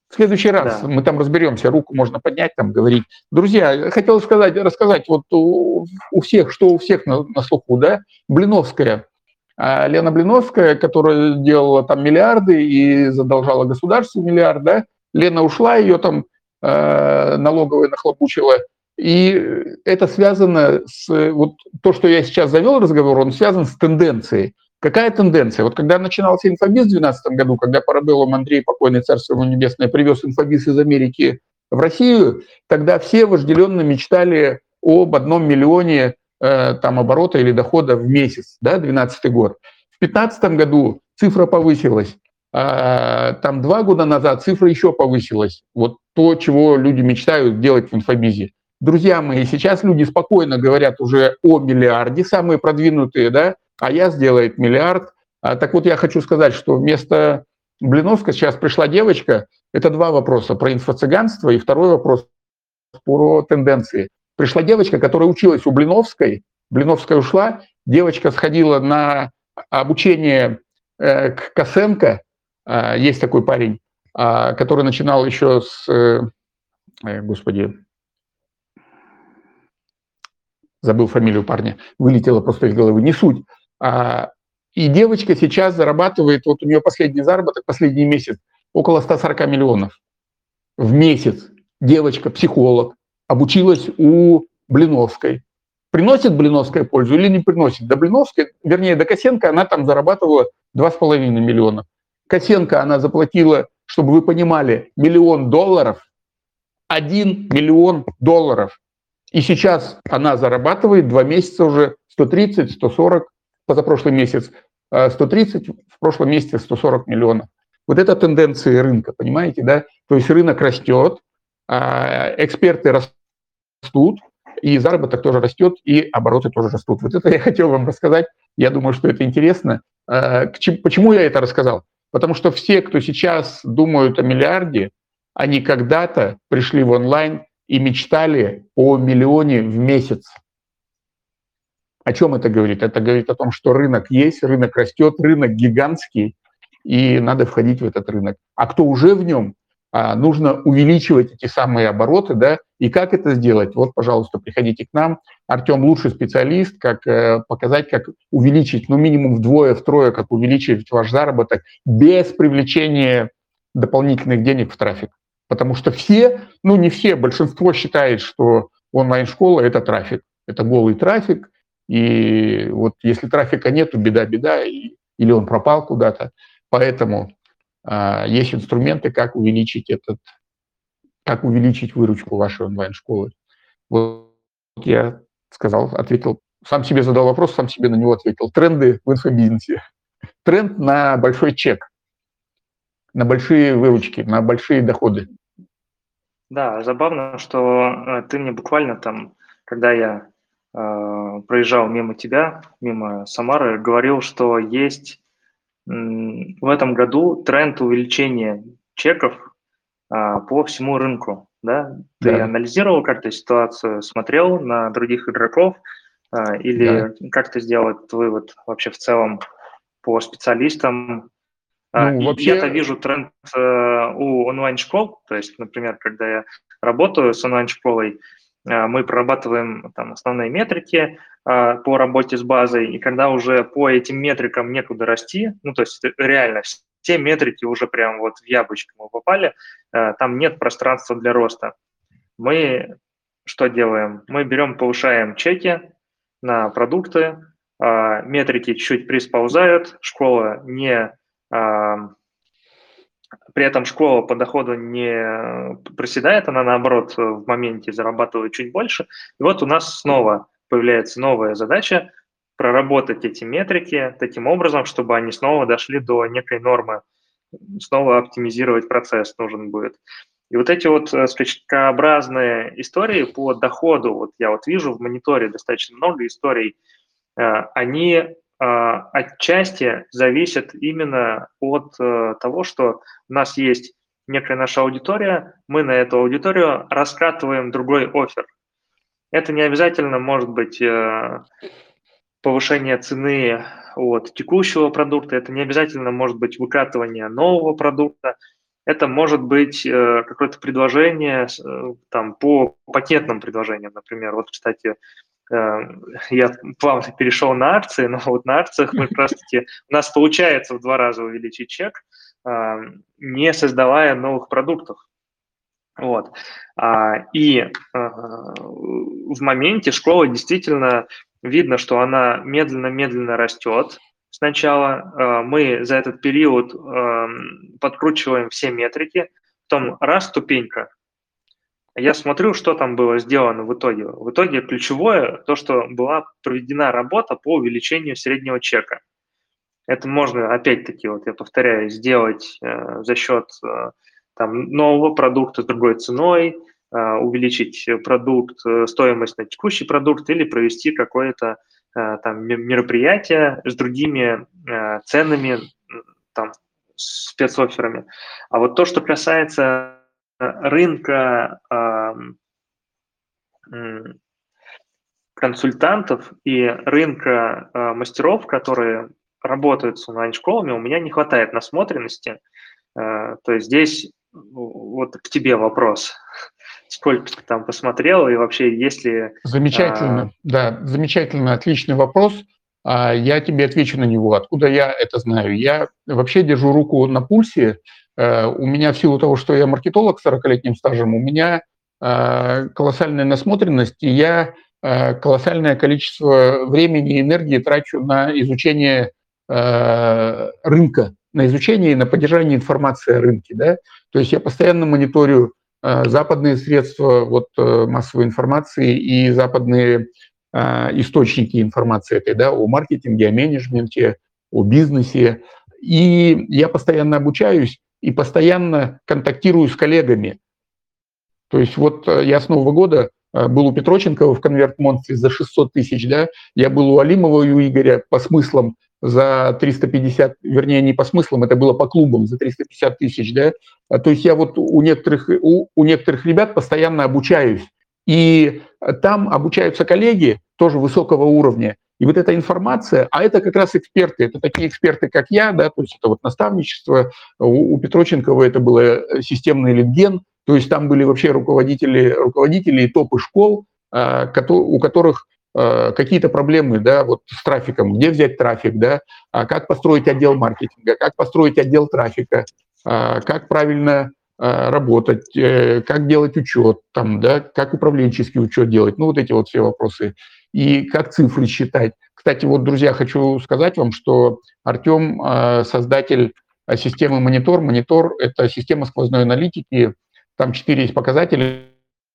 В следующий раз да. мы там разберемся, руку можно поднять, там говорить. Друзья, хотел сказать, рассказать, вот у, у всех, что у всех на, на слуху, да, Блиновская, а Лена Блиновская, которая делала там миллиарды и задолжала государству миллиард, да, Лена ушла, ее там э, налоговая нахлопучила, и это связано с, вот то, что я сейчас завел разговор, он связан с тенденцией. Какая тенденция? Вот когда начинался инфобиз в 2012 году, когда Парабеллум Андрей, покойный царство ему небесное, привез инфобиз из Америки в Россию, тогда все вожделенно мечтали об одном миллионе э, там оборота или дохода в месяц, да, 2012 год. В 2015 году цифра повысилась. А, там два года назад цифра еще повысилась. Вот то, чего люди мечтают делать в инфобизе. Друзья мои, сейчас люди спокойно говорят уже о миллиарде, самые продвинутые, да, а я сделает миллиард. А, так вот, я хочу сказать, что вместо Блиновска сейчас пришла девочка. Это два вопроса про инфо-цыганство и второй вопрос про тенденции. Пришла девочка, которая училась у Блиновской. Блиновская ушла, девочка сходила на обучение э, к Косенко. Э, есть такой парень, э, который начинал еще с, э, господи, забыл фамилию парня, вылетела просто из головы, не суть. А, и девочка сейчас зарабатывает, вот у нее последний заработок, последний месяц, около 140 миллионов в месяц. Девочка, психолог, обучилась у Блиновской. Приносит Блиновская пользу или не приносит? До Блиновской, вернее, до Косенко она там зарабатывала 2,5 миллиона. Косенко она заплатила, чтобы вы понимали, миллион долларов, 1 миллион долларов. И сейчас она зарабатывает два месяца уже 130, 140 позапрошлый месяц 130, э, в прошлом месяце 140 миллионов. Вот это тенденции рынка, понимаете, да? То есть рынок растет, а эксперты растут, и заработок тоже растет, и обороты тоже растут. Вот это я хотел вам рассказать. Я думаю, что это интересно. Э, почему я это рассказал? Потому что все, кто сейчас думают о миллиарде, они когда-то пришли в онлайн и мечтали о миллионе в месяц. О чем это говорит? Это говорит о том, что рынок есть, рынок растет, рынок гигантский, и надо входить в этот рынок. А кто уже в нем, а, нужно увеличивать эти самые обороты, да, и как это сделать? Вот, пожалуйста, приходите к нам. Артем лучший специалист, как э, показать, как увеличить, ну, минимум вдвое, втрое, как увеличить ваш заработок без привлечения дополнительных денег в трафик. Потому что все, ну не все, большинство считает, что онлайн-школа – это трафик. Это голый трафик, и вот если трафика нету, беда-беда, или он пропал куда-то. Поэтому а, есть инструменты, как увеличить этот, как увеличить выручку вашей онлайн-школы. Вот я сказал, ответил, сам себе задал вопрос, сам себе на него ответил. Тренды в инфобизнесе. Тренд на большой чек, на большие выручки, на большие доходы. Да, забавно, что э, ты мне буквально там, когда я э, проезжал мимо тебя, мимо Самары, говорил, что есть э, в этом году тренд увеличения чеков э, по всему рынку. Да? Ты да. анализировал как-то ситуацию, смотрел на других игроков, э, или да. как ты сделал этот вывод вообще в целом по специалистам, а, ну, вообще... Я-то вижу тренд э, у онлайн-школ, то есть, например, когда я работаю с онлайн-школой, э, мы прорабатываем там основные метрики э, по работе с базой, и когда уже по этим метрикам некуда расти, ну, то есть реально те метрики уже прям вот в яблочко мы попали, там нет пространства для роста. Мы что делаем? Мы берем, повышаем чеки на продукты, метрики чуть-чуть присползают, школа не при этом школа по доходу не проседает, она наоборот в моменте зарабатывает чуть больше. И вот у нас снова появляется новая задача проработать эти метрики таким образом, чтобы они снова дошли до некой нормы, снова оптимизировать процесс нужен будет. И вот эти вот э, скачкообразные истории по доходу, вот я вот вижу в мониторе достаточно много историй, э, они отчасти зависит именно от э, того, что у нас есть некая наша аудитория, мы на эту аудиторию раскатываем другой офер. Это не обязательно может быть э, повышение цены от текущего продукта, это не обязательно может быть выкатывание нового продукта, это может быть э, какое-то предложение там, по пакетным предложениям, например. Вот, кстати, я плавно перешел на акции, но вот на акциях мы как раз-таки, у нас получается в два раза увеличить чек, э, не создавая новых продуктов. Вот. А, и э, в моменте школа действительно видно, что она медленно-медленно растет, Сначала э, мы за этот период э, подкручиваем все метрики, потом раз ступенька, я смотрю, что там было сделано в итоге. В итоге ключевое то, что была проведена работа по увеличению среднего чека. Это можно, опять-таки, вот я повторяю, сделать э, за счет э, там, нового продукта с другой ценой, э, увеличить продукт, э, стоимость на текущий продукт или провести какое-то Э, там, мероприятия с другими э, ценами, там, спецоферами. А вот то, что касается рынка консультантов и рынка э, мастеров, которые работают с онлайн-школами, у меня не хватает насмотренности. То есть здесь вот к тебе вопрос сколько ты там посмотрел и вообще есть ли... Замечательно, а... да, замечательно, отличный вопрос. А я тебе отвечу на него. Откуда я это знаю? Я вообще держу руку на пульсе. Э, у меня в силу того, что я маркетолог с 40-летним стажем, у меня э, колоссальная насмотренность, и я э, колоссальное количество времени и энергии трачу на изучение рынка, на изучение и на поддержание информации о рынке. Да? То есть я постоянно мониторю западные средства вот, массовой информации и западные источники информации этой, да, о маркетинге, о менеджменте, о бизнесе. И я постоянно обучаюсь и постоянно контактирую с коллегами. То есть вот я с Нового года был у Петроченкова в конверт монстре за 600 тысяч, да, я был у Алимова и у Игоря по смыслам за 350, вернее, не по смыслам, это было по клубам за 350 тысяч, да. А, то есть я вот у некоторых, у, у некоторых ребят постоянно обучаюсь. И там обучаются коллеги тоже высокого уровня. И вот эта информация, а это как раз эксперты, это такие эксперты, как я, да, то есть это вот наставничество. У, у Петроченкова это было э, системный литген, то есть там были вообще руководители, руководители и топы школ, а, у которых Э, какие-то проблемы, да, вот с трафиком, где взять трафик, да, а как построить отдел маркетинга, как построить отдел трафика, а как правильно работать, э, как делать учет, там, да, как управленческий учет делать, ну вот эти вот все вопросы, и как цифры считать. Кстати, вот, друзья, хочу сказать вам, что Артем создатель системы Монитор. Монитор – это система сквозной аналитики, там четыре есть показателя,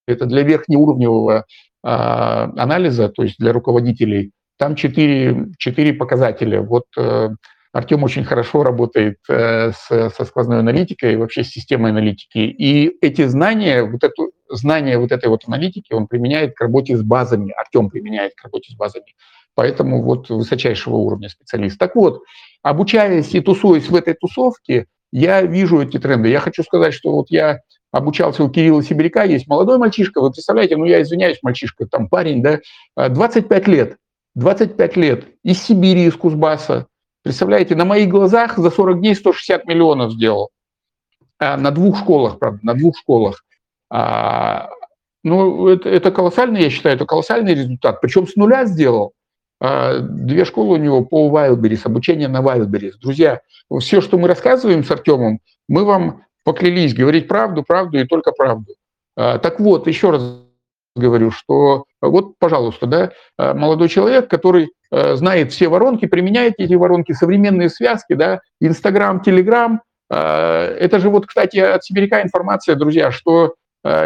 это для верхнеуровневого а, анализа, то есть для руководителей, там четыре, четыре показателя. Вот э, Артем очень хорошо работает э, со сквозной аналитикой и вообще с системой аналитики. И эти знания, вот это знания вот этой вот аналитики он применяет к работе с базами, Артем применяет к работе с базами. Поэтому вот высочайшего уровня специалист. Так вот, обучаясь и тусуясь в этой тусовке, я вижу эти тренды. Я хочу сказать, что вот я обучался у Кирилла Сибиряка, есть молодой мальчишка, вы представляете, ну я извиняюсь, мальчишка, там парень, да, 25 лет, 25 лет, из Сибири, из Кузбасса, представляете, на моих глазах за 40 дней 160 миллионов сделал. А, на двух школах, правда, на двух школах. А, ну, это, это колоссальный, я считаю, это колоссальный результат. Причем с нуля сделал. А, две школы у него по Wildberries, обучение на Wildberries. Друзья, все, что мы рассказываем с Артемом, мы вам поклялись говорить правду, правду и только правду. А, так вот, еще раз говорю, что вот, пожалуйста, да, а, молодой человек, который а, знает все воронки, применяет эти воронки, современные связки, да, Инстаграм, Телеграм. Это же вот, кстати, от Сибиряка информация, друзья, что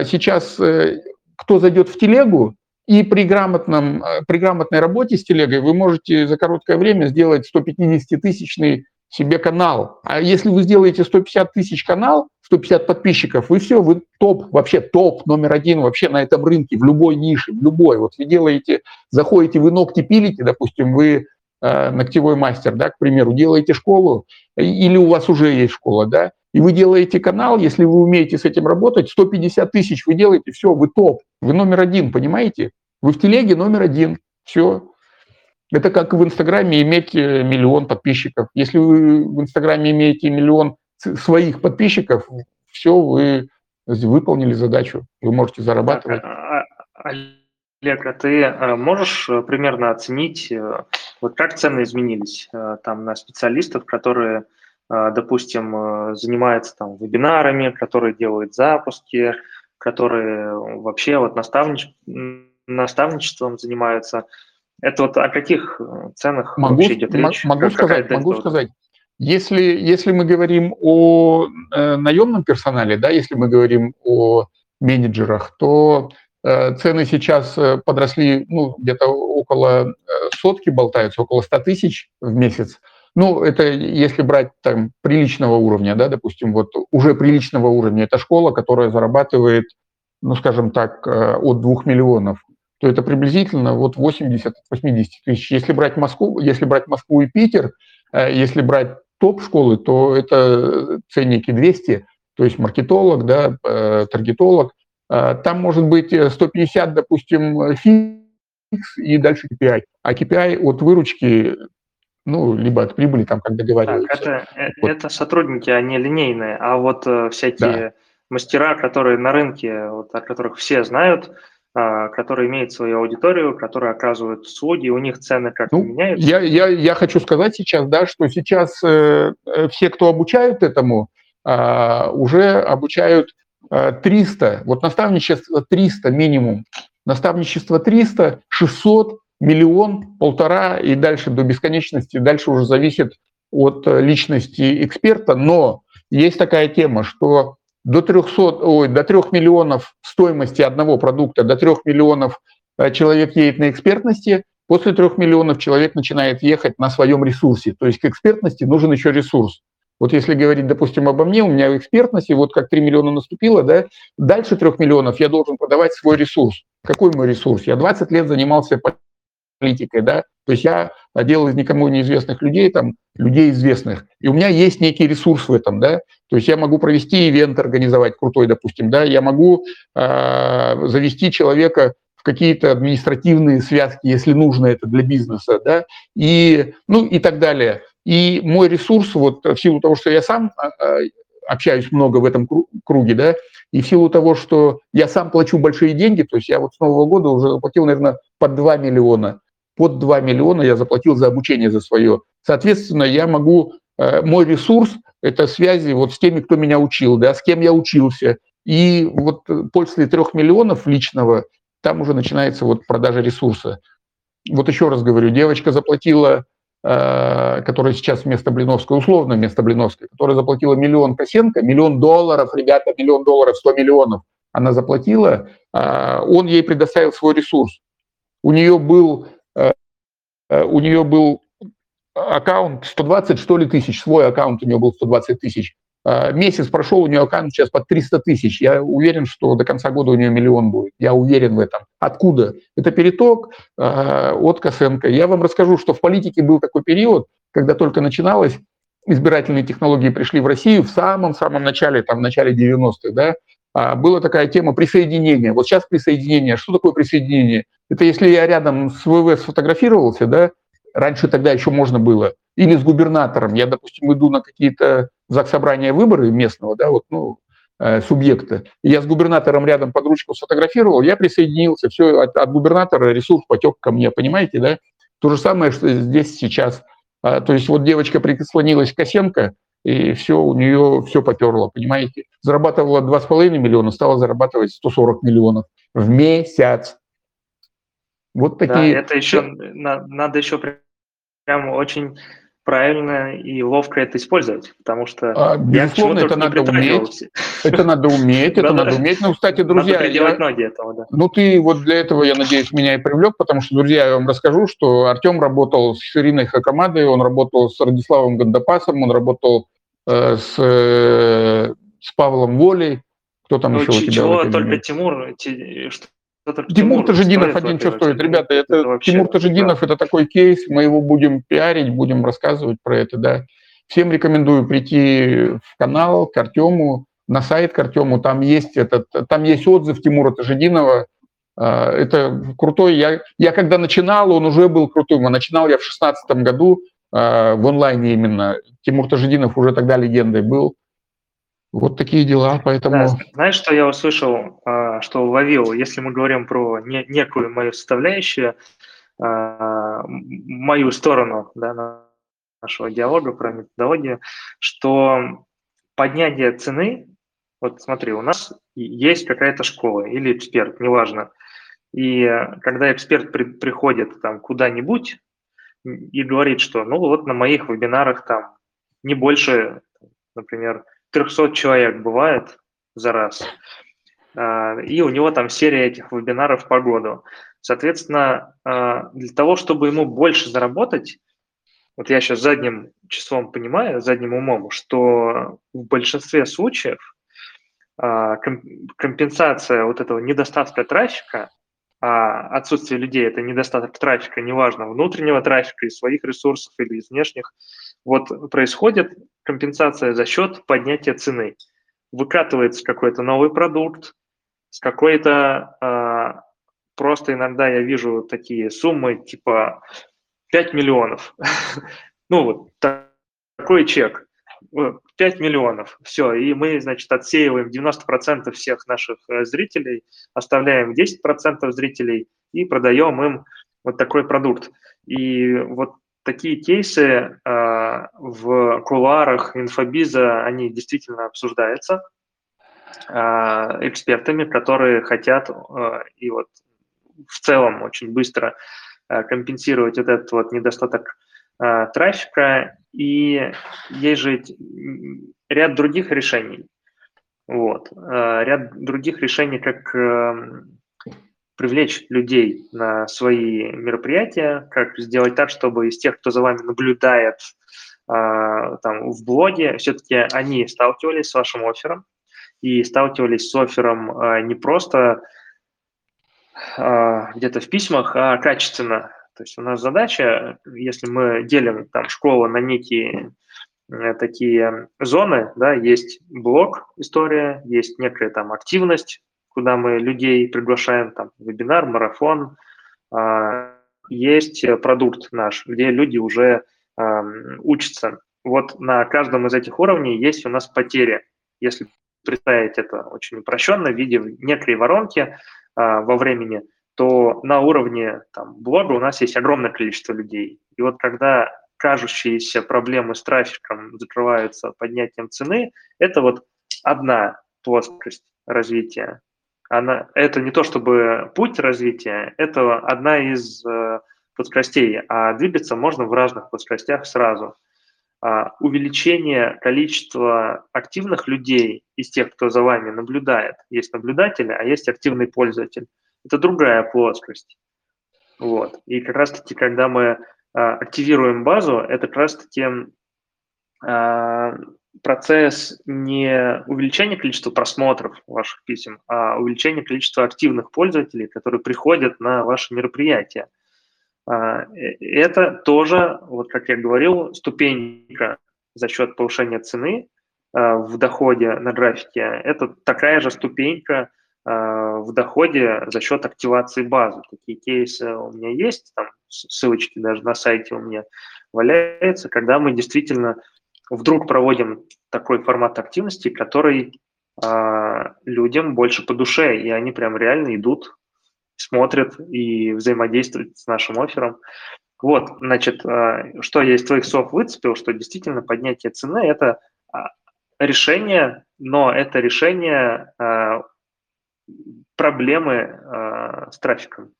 сейчас э, кто зайдет в телегу, и при, грамотном, при грамотной работе с телегой вы можете за короткое время сделать 150-тысячный себе канал. А если вы сделаете 150 тысяч канал, 150 подписчиков, вы все, вы топ, вообще топ номер один вообще на этом рынке, в любой нише, в любой. Вот вы делаете, заходите, вы ногти пилите, допустим, вы э, ногтевой мастер, да, к примеру, делаете школу, или у вас уже есть школа, да, и вы делаете канал, если вы умеете с этим работать, 150 тысяч вы делаете, все, вы топ, вы номер один, понимаете? Вы в телеге номер один, все. Это как в Инстаграме иметь э, миллион подписчиков. Если вы в Инстаграме имеете миллион своих подписчиков, все, вы выполнили задачу, вы можете зарабатывать. А, а, Олег, а ты э, можешь э, примерно оценить, вот как цены изменились там на специалистов, которые допустим, э, занимается там вебинарами, которые делают запуски, которые вообще вот наставнич... наставничеством занимаются. Это вот о каких э, ценах могу, вообще идет речь? Могу как, сказать, могу сказать. Если, если мы говорим о э, наемном персонале, да, если мы говорим о менеджерах, то э, цены сейчас э, подросли ну, где-то около сотки болтаются, около 100 тысяч в месяц. Ну, это если брать там приличного уровня, да, допустим, вот уже приличного уровня, это школа, которая зарабатывает, ну, скажем так, э, от 2 миллионов, то это приблизительно вот 80-80 тысяч. Если брать Москву, если брать Москву и Питер, э, если брать топ-школы, то это ценники 200, то есть маркетолог, да, э, таргетолог. Там может быть 150, допустим, фикс и дальше KPI. А KPI от выручки ну, либо от прибыли, там, как договариваются. Так, это, э, вот. это сотрудники, они линейные, а вот э, всякие да. мастера, которые на рынке, вот, о которых все знают, э, которые имеют свою аудиторию, которые оказывают услуги, у них цены как ну, меняются? Я, я, я хочу сказать сейчас, да, что сейчас э, э все, кто обучают этому, э, уже обучают э, 300, вот наставничество 300 минимум, наставничество 300, 600, миллион, полтора и дальше до бесконечности. Дальше уже зависит от э, личности эксперта. Но есть такая тема, что до 300, ой, до 3 миллионов стоимости одного продукта, до 3 миллионов э, человек едет на экспертности, после 3 миллионов человек начинает ехать на своем ресурсе. То есть к экспертности нужен еще ресурс. Вот если говорить, допустим, обо мне, у меня экспертность, и вот как 3 миллиона наступило, да, дальше 3 миллионов я должен продавать свой ресурс. Какой мой ресурс? Я 20 лет занимался политикой, да, то есть я делал из никому неизвестных людей, там, людей известных, и у меня есть некий ресурс в этом, да, то есть я могу провести ивент, организовать крутой, допустим, да, я могу э, завести человека в какие-то административные связки, если нужно это для бизнеса, да, и, ну, и так далее. И мой ресурс, вот в силу того, что я сам общаюсь много в этом круге, да, и в силу того, что я сам плачу большие деньги, то есть я вот с Нового года уже заплатил, наверное, под 2 миллиона под 2 миллиона я заплатил за обучение за свое. Соответственно, я могу, э, мой ресурс – это связи вот с теми, кто меня учил, да, с кем я учился. И вот после 3 миллионов личного там уже начинается вот продажа ресурса. Вот еще раз говорю, девочка заплатила, э, которая сейчас вместо Блиновской, условно вместо Блиновской, которая заплатила миллион Косенко, миллион долларов, ребята, миллион долларов, 100 миллионов она заплатила, э, он ей предоставил свой ресурс. У нее был Э, у нее был аккаунт 120, что ли, тысяч, свой аккаунт у нее был 120 тысяч. Э, месяц прошел, у нее аккаунт сейчас под 300 тысяч. Я уверен, что до конца года у нее миллион будет. Я уверен в этом. Откуда? Это переток э, от Косенко. Я вам расскажу, что в политике был такой период, когда только начиналось, избирательные технологии пришли в Россию в самом-самом начале, там, в начале 90-х, да, а, была такая тема присоединения. Вот сейчас присоединение. Что такое присоединение? Это если я рядом с ВВ сфотографировался, да, раньше тогда еще можно было, или с губернатором, я, допустим, иду на какие-то заксобрания выборы местного, да, вот, ну, э, субъекта, я с губернатором рядом под ручку сфотографировал, я присоединился, все, от, от губернатора ресурс потек ко мне, понимаете, да? То же самое, что здесь сейчас. А, то есть вот девочка прислонилась к Косенко, и все, у нее все поперло, понимаете? Зарабатывала 2,5 миллиона, стала зарабатывать 140 миллионов в месяц. Вот такие... Да, это еще, надо еще прям очень правильно и ловко это использовать, потому что а, безусловно, это надо уметь. Это надо уметь, это надо уметь. Ну, кстати, друзья, я, ноги этого, да. Ну, ты вот для этого, я надеюсь, меня и привлек, потому что, друзья, я вам расскажу, что Артем работал с Ириной Хакамадой, он работал с Радиславом Гандапасом, он работал э, с, э, с Павлом Волей, кто там ну, еще у тебя? Чего только Тимур, что Тимур Тажидинов один что стоит. Ребята, это, это Тимур Тажидинов да. это такой кейс, мы его будем пиарить, будем рассказывать про это, да. всем рекомендую прийти в канал к Артему, на сайт к Артему. Там есть, этот, там есть отзыв Тимура Тажидинова. А, это крутой. Я, я когда начинал, он уже был крутым. А начинал я в 2016 году а, в онлайне именно. Тимур Тажидинов уже тогда легендой был. Вот такие дела, поэтому... Да, знаешь, что я услышал, а, что уловил, если мы говорим про не, некую мою составляющую, а, мою сторону да, нашего диалога про методологию, что поднятие цены, вот смотри, у нас есть какая-то школа или эксперт, неважно, и когда эксперт при, приходит там куда-нибудь и говорит, что ну вот на моих вебинарах там не больше, например, 300 человек бывает за раз, а, и у него там серия этих вебинаров по году. Соответственно, а, для того, чтобы ему больше заработать, вот я сейчас задним числом понимаю, задним умом, что в большинстве случаев а, компенсация вот этого недостатка трафика, а отсутствие людей – это недостаток трафика, неважно, внутреннего трафика, из своих ресурсов или из внешних, вот происходит компенсация за счет поднятия цены. Выкатывается какой-то новый продукт с какой-то э, просто иногда я вижу такие суммы типа 5 миллионов. ну вот такой чек. 5 миллионов. Все, и мы, значит, отсеиваем 90% всех наших э, зрителей, оставляем 10% зрителей и продаем им вот такой продукт. И вот такие кейсы э, в кулуарах инфобиза, они действительно обсуждаются э, экспертами, которые хотят э, и вот в целом очень быстро э, компенсировать вот этот вот недостаток э, трафика. И есть же ряд других решений. Вот. Э, ряд других решений, как эм, привлечь людей на свои мероприятия, как сделать так, чтобы из тех, кто за вами наблюдает э, там, в блоге, все-таки они сталкивались с вашим оффером и сталкивались с оффером э, не просто э, где-то в письмах, а качественно. То есть у нас задача, если мы делим там школу на некие э, такие зоны, да, есть блог история, есть некая там активность, куда мы людей приглашаем, там, вебинар, марафон, а, есть продукт наш, где люди уже учатся. Вот на каждом из этих уровней есть у нас потери. Если представить это очень упрощенно в виде некой воронки а, во времени, то на уровне там, блога у нас есть огромное количество людей. И вот когда кажущиеся проблемы с трафиком закрываются поднятием цены, это вот одна плоскость развития она, это не то чтобы путь развития, это одна из э, плоскостей, а двигаться можно в разных плоскостях сразу. А, увеличение количества активных людей из тех, кто за вами наблюдает. Есть наблюдатели, а есть активный пользователь. Это другая плоскость. Вот. И как раз-таки, когда мы а, активируем базу, это как раз-таки а, процесс не увеличения количества просмотров ваших писем, а увеличение количества активных пользователей, которые приходят на ваши мероприятия. А, э, это тоже, вот как я говорил, ступенька за счет повышения цены а, в доходе на графике. Это такая же ступенька а, в доходе за счет активации базы. Такие кейсы у меня есть, там ссылочки даже на сайте у меня валяются, когда мы действительно вдруг проводим такой формат активности, который э, людям больше по душе, и они прям реально идут, смотрят и взаимодействуют с нашим оффером. Вот, значит, э, что я из твоих слов выцепил, что действительно поднятие цены – это решение, но это решение э, проблемы э, с трафиком.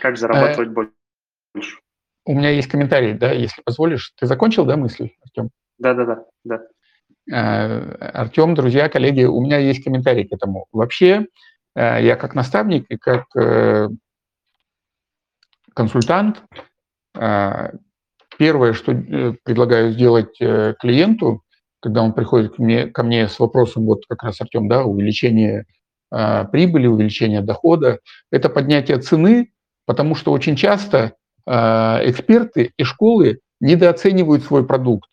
Как зарабатывать больше. У меня есть комментарий, да, если позволишь. Ты закончил, да, мысль, Артем? Да-да-да. да. Э, Артем, друзья, коллеги, у меня есть комментарий к этому. Вообще, э, я как наставник и как э, консультант, первое, что предлагаю сделать клиенту, когда он приходит ко мне, с вопросом, вот как раз Артем, да, увеличение прибыли, увеличение дохода, это поднятие цены, потому что очень часто эксперты и школы недооценивают свой продукт.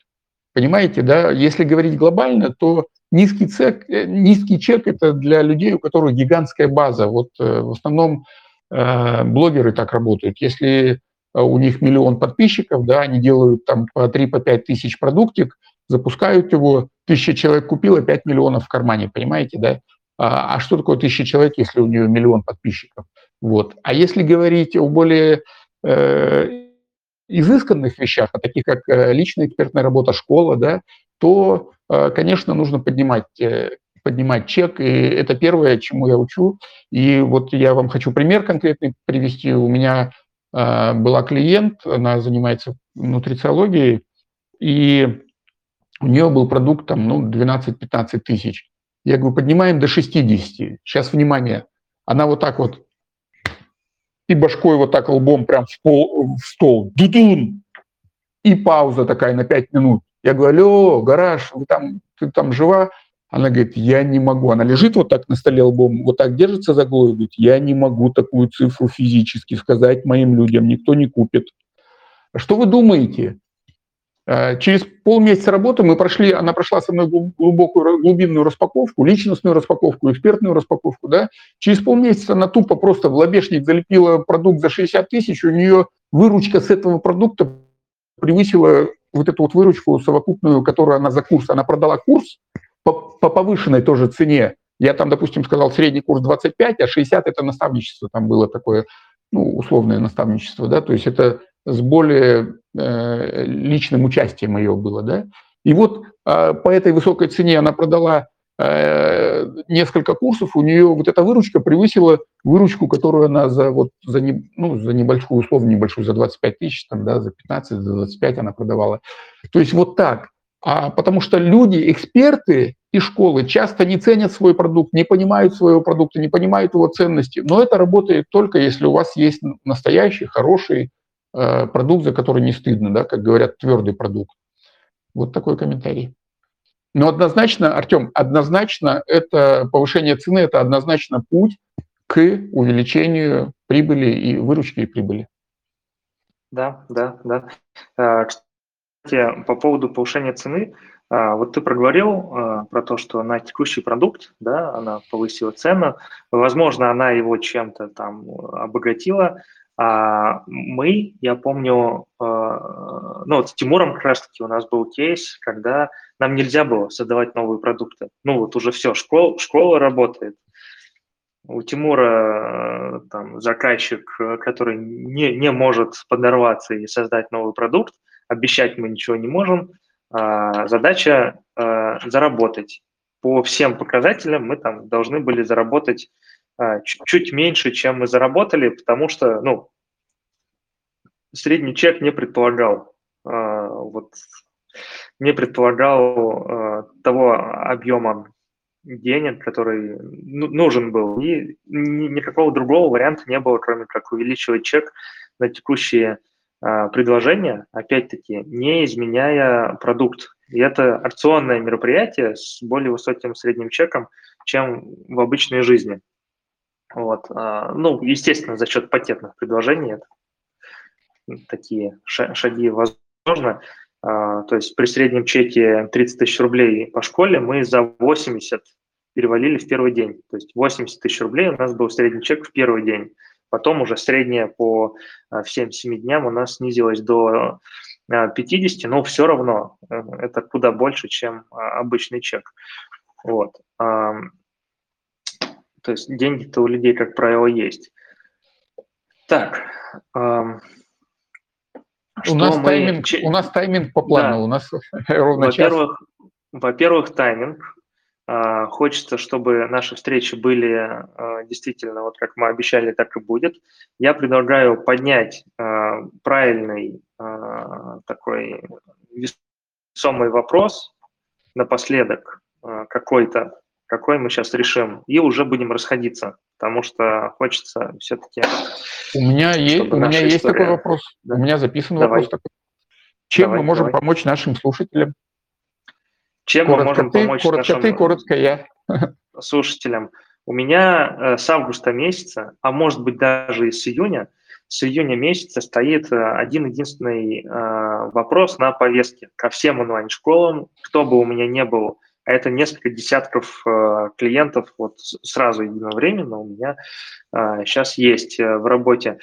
Понимаете, да? Если говорить глобально, то низкий, цек, э, низкий чек – это для людей, у которых гигантская база. Вот э, в основном блогеры так работают. Если у них миллион подписчиков, да, они делают там по 3-5 по тысяч продуктик, запускают его, тысяча человек купила, 5 миллионов в кармане, понимаете, да? А, а что такое тысяча человек, если у нее миллион подписчиков? Вот. А если говорить о более э, изысканных вещах, о таких как э, личная экспертная работа, школа, да, то, э, конечно, нужно поднимать э, поднимать чек, и это первое, чему я учу. И вот я вам хочу пример конкретный привести. У меня была клиент, она занимается нутрициологией, и у нее был продукт там, ну, 12-15 тысяч. Я говорю, поднимаем до 60. Сейчас, внимание, она вот так вот и башкой вот так лбом прям в, пол, в стол. Дудун! И пауза такая на 5 минут. Я говорю, алло, гараж, вы там, ты там жива? Она говорит, я не могу. Она лежит вот так на столе лбом, вот так держится за голову, говорит, я не могу такую цифру физически сказать моим людям, никто не купит. Что вы думаете? Э, через полмесяца работы мы прошли, она прошла со мной глубокую глубинную распаковку, личностную распаковку, экспертную распаковку. Да? Через полмесяца она тупо просто в лобешник залепила продукт за 60 тысяч, у нее выручка с этого продукта превысила вот эту вот выручку совокупную, которую она за курс. Она продала курс по, по повышенной тоже цене. Я там, допустим, сказал средний курс 25, а 60 это наставничество там было такое, ну, условное наставничество, да, то есть это с более э, личным участием ее было, да. И вот э, по этой высокой цене она продала э, несколько курсов, у нее вот эта выручка превысила выручку, которую она за, вот, за, не, ну, за небольшую, условно небольшую, за 25 тысяч, там, да, за 15, за 25 она продавала. То есть вот так. А потому что люди, эксперты и школы часто не ценят свой продукт, не понимают своего продукта, не понимают его ценности. Но это работает только если у вас есть настоящий, хороший, продукт, за который не стыдно, да, как говорят, твердый продукт. Вот такой комментарий. Но однозначно, Артем, однозначно это повышение цены, это однозначно путь к увеличению прибыли и выручки и прибыли. Да, да, да. Э, кстати, по поводу повышения цены, э, вот ты проговорил про то, что на текущий продукт, да, она повысила цену, возможно, она его чем-то там обогатила, а мы, я помню, э, ну вот с Тимуром как раз-таки у нас был кейс, когда нам нельзя было создавать новые продукты. Ну вот уже все, школа, школа работает. У Тимура э, там заказчик, который не, не может подорваться и создать новый продукт, обещать мы ничего не можем. А задача э, заработать. По всем показателям мы там должны были заработать чуть меньше, чем мы заработали, потому что, ну, средний чек не предполагал, а, вот, не предполагал а, того объема денег, который ну, нужен был. И никакого другого варианта не было, кроме как увеличивать чек на текущие предложения, опять-таки, не изменяя продукт. И это акционное мероприятие с более высоким средним чеком, чем в обычной жизни. Вот. А, ну, естественно, за счет пакетных предложений это такие шаги возможны. А, то есть при среднем чеке 30 тысяч рублей по школе мы за 80 перевалили в первый день. То есть 80 тысяч рублей у нас был средний чек в первый день. Потом уже средняя по а, всем 7 дням у нас снизилась до 50, но все равно э, это куда больше, чем обычный чек. Вот. То есть деньги-то у людей, как правило, есть. Так. Эм, у, нас мы... тайминг, у нас тайминг по плану, да. у нас ровно во-первых, час. Во-первых, тайминг. Э, хочется, чтобы наши встречи были э, действительно, вот как мы обещали, так и будет. Я предлагаю поднять э, правильный такой весомый вопрос напоследок, какой-то какой мы сейчас решим, и уже будем расходиться, потому что хочется все-таки... У меня есть, у меня есть такой вопрос, да. у меня записан давай. вопрос такой. Чем давай, мы можем давай. помочь нашим слушателям? Чем коротко мы можем ты, помочь коротко нашим... ты, коротко я. слушателям? У меня э, с августа месяца, а может быть даже и с июня, с июня месяца стоит один единственный вопрос на повестке ко всем онлайн-школам, кто бы у меня не был, а это несколько десятков клиентов вот сразу единовременно у меня сейчас есть в работе.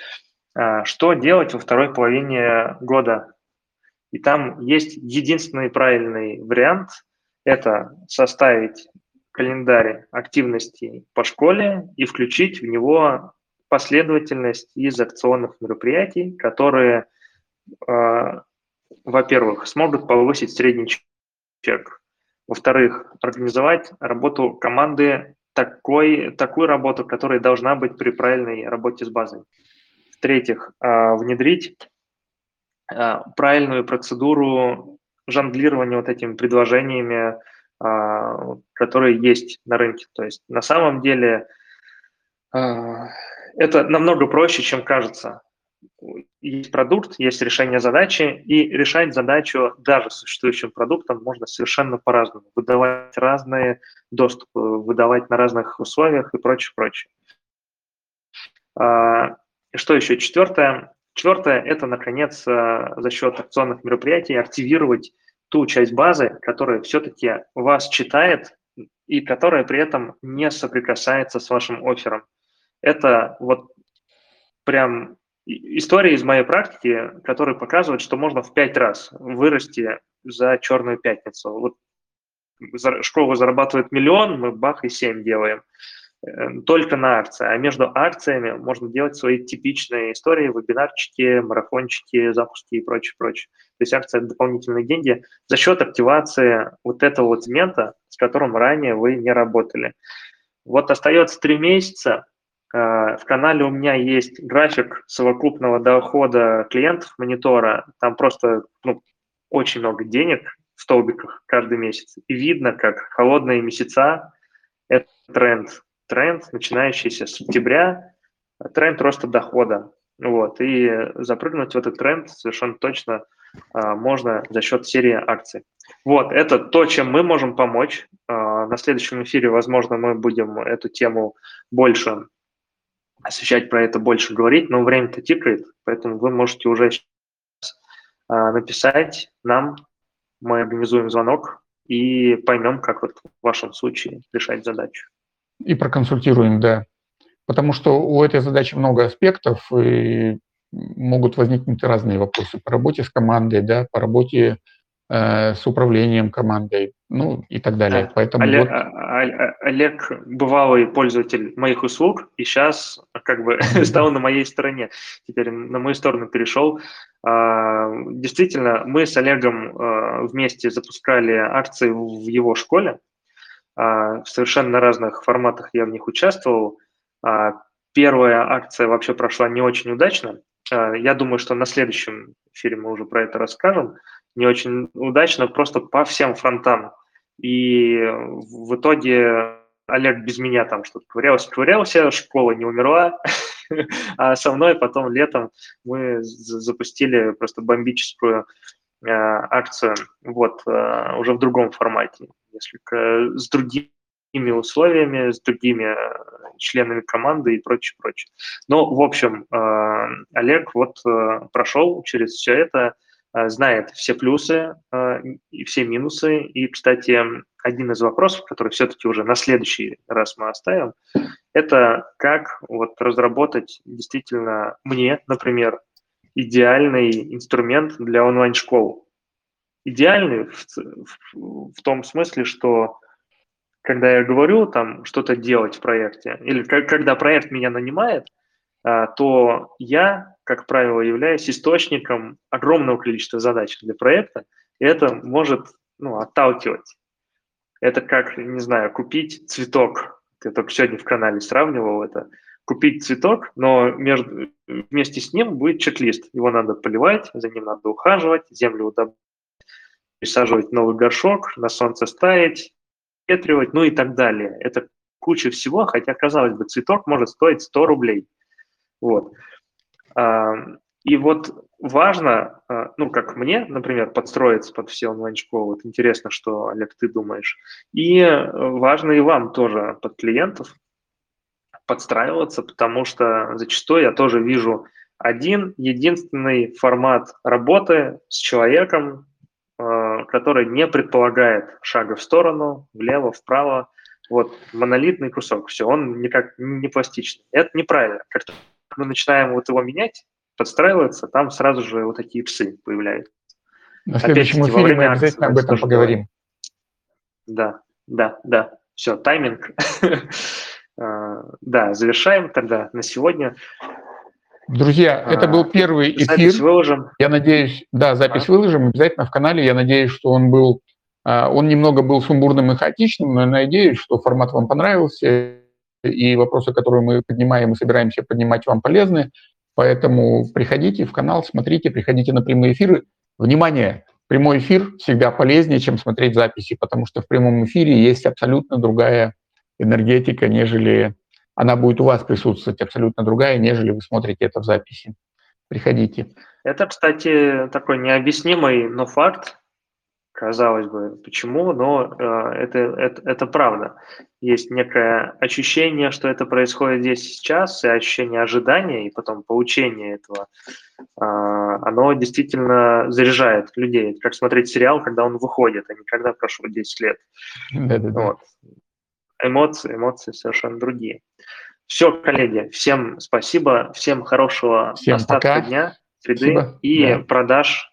Что делать во второй половине года? И там есть единственный правильный вариант – это составить календарь активностей по школе и включить в него последовательность из акционных мероприятий, которые, э, во-первых, смогут повысить средний чек, во-вторых, организовать работу команды такой, такую работу, которая должна быть при правильной работе с базой. В-третьих, э, внедрить э, правильную процедуру жонглирования вот этими предложениями а, которые есть на рынке. То есть на самом деле а, это намного проще, чем кажется. Есть продукт, есть решение задачи, и решать задачу даже существующим продуктом можно совершенно по-разному. Выдавать разные доступы, выдавать на разных условиях и прочее, прочее. А, что еще? Четвертое. Четвертое – это, наконец, за счет акционных мероприятий активировать ту часть базы, которая все-таки вас читает и которая при этом не соприкасается с вашим оффером. Это вот прям история из моей практики, которая показывает, что можно в пять раз вырасти за черную пятницу. Вот школа зарабатывает миллион, мы бах и семь делаем. Эм, только на акции, а между акциями можно делать свои типичные истории, вебинарчики, марафончики, запуски и прочее, прочее. То есть акция – это дополнительные деньги за счет активации вот этого вот сегмента, с которым ранее вы не работали. Вот остается три месяца, в канале у меня есть график совокупного дохода клиентов монитора. Там просто ну, очень много денег в столбиках каждый месяц. И видно, как холодные месяца – это тренд тренд, начинающийся с октября, тренд роста дохода. Вот, и запрыгнуть в этот тренд совершенно точно а, можно за счет серии акций. Вот, это то, чем мы можем помочь. А, на следующем эфире, возможно, мы будем эту тему больше освещать, про это больше говорить, но время-то тикает, поэтому вы можете уже а, написать нам, мы организуем звонок и поймем, как вот в вашем случае решать задачу. И проконсультируем, да. Потому что у этой задачи много аспектов, и могут возникнуть разные вопросы по работе с командой, да, по работе э, с управлением командой, ну и так далее. Поэтому Олег, вот... А, а, а, Олег бывалый пользователь моих услуг, и сейчас как бы стал на моей стороне. Теперь на мою сторону перешел. Действительно, мы с Олегом вместе запускали акции в его школе, а, в совершенно разных форматах я в них участвовал. А, первая акция вообще прошла не очень удачно. А, я думаю, что на следующем эфире мы уже про это расскажем. Не очень удачно, просто по всем фронтам. И в итоге Олег без меня там что-то ковырялся, ковырялся, школа не умерла, а со мной потом летом мы запустили просто бомбическую акцию, вот, уже в другом формате несколько с другими условиями, с другими э, членами команды и прочее, прочее. Но, в общем, э, Олег вот э, прошел через все это, знает все плюсы и все минусы. И, кстати, один из вопросов, который все-таки уже на следующий раз мы оставим, это как вот разработать действительно мне, например, идеальный инструмент для онлайн-школ идеальный в, в, в том смысле, что когда я говорю там что-то делать в проекте, или как, когда проект меня нанимает, то я, как правило, являюсь источником огромного количества задач для проекта, и это может ну, отталкивать. Это как, не знаю, купить цветок. Я только сегодня в канале сравнивал это. Купить цветок, но между, вместе с ним будет чек-лист. Его надо поливать, за ним надо ухаживать, землю удобрять пересаживать новый горшок, на солнце ставить, ветривать, ну и так далее. Это куча всего, хотя, казалось бы, цветок может стоить 100 рублей. Вот. И вот важно, а, ну, как мне, например, подстроиться под все онлайн-школы, вот интересно, что, Олег, ты думаешь. И важно и вам тоже под клиентов подстраиваться, потому что зачастую я тоже вижу один единственный формат работы с человеком, э, который не предполагает шага в сторону, влево, вправо. Вот монолитный кусок, все, он никак не пластичный. Это неправильно. Как мы начинаем вот его менять, подстраиваться, там сразу же вот такие псы появляются. На следующем эфире мы обязательно об этом поговорим. Да, да, да. Все, тайминг. А, да, завершаем тогда на сегодня. Друзья, это был а, первый эфир. Запись выложим. Я надеюсь, да, запись а? выложим обязательно в канале. Я надеюсь, что он был, а, он немного был сумбурным и хаотичным, но я надеюсь, что формат вам понравился, и вопросы, которые мы поднимаем и собираемся поднимать, вам полезны. Поэтому приходите в канал, смотрите, приходите на прямые эфиры. Внимание, прямой эфир всегда полезнее, чем смотреть записи, потому что в прямом эфире есть абсолютно другая энергетика, нежели она будет у вас присутствовать абсолютно другая, нежели вы смотрите это в записи. Приходите. Это, кстати, такой необъяснимый, но факт, казалось бы, почему, но э, это, это, это правда. Есть некое ощущение, что это происходит здесь сейчас, и ощущение ожидания, и потом получения этого, э, оно действительно заряжает людей. Это как смотреть сериал, когда он выходит, а не когда прошло 10 лет. Вот эмоции, эмоции совершенно другие. Все, коллеги, всем спасибо, всем хорошего всем остатка пока. дня, среды спасибо. и да. продаж.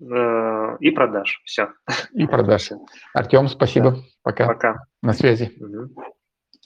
Э, и продаж. Все. И продаж. Артем, спасибо. Да. Пока. Пока. На связи. Угу.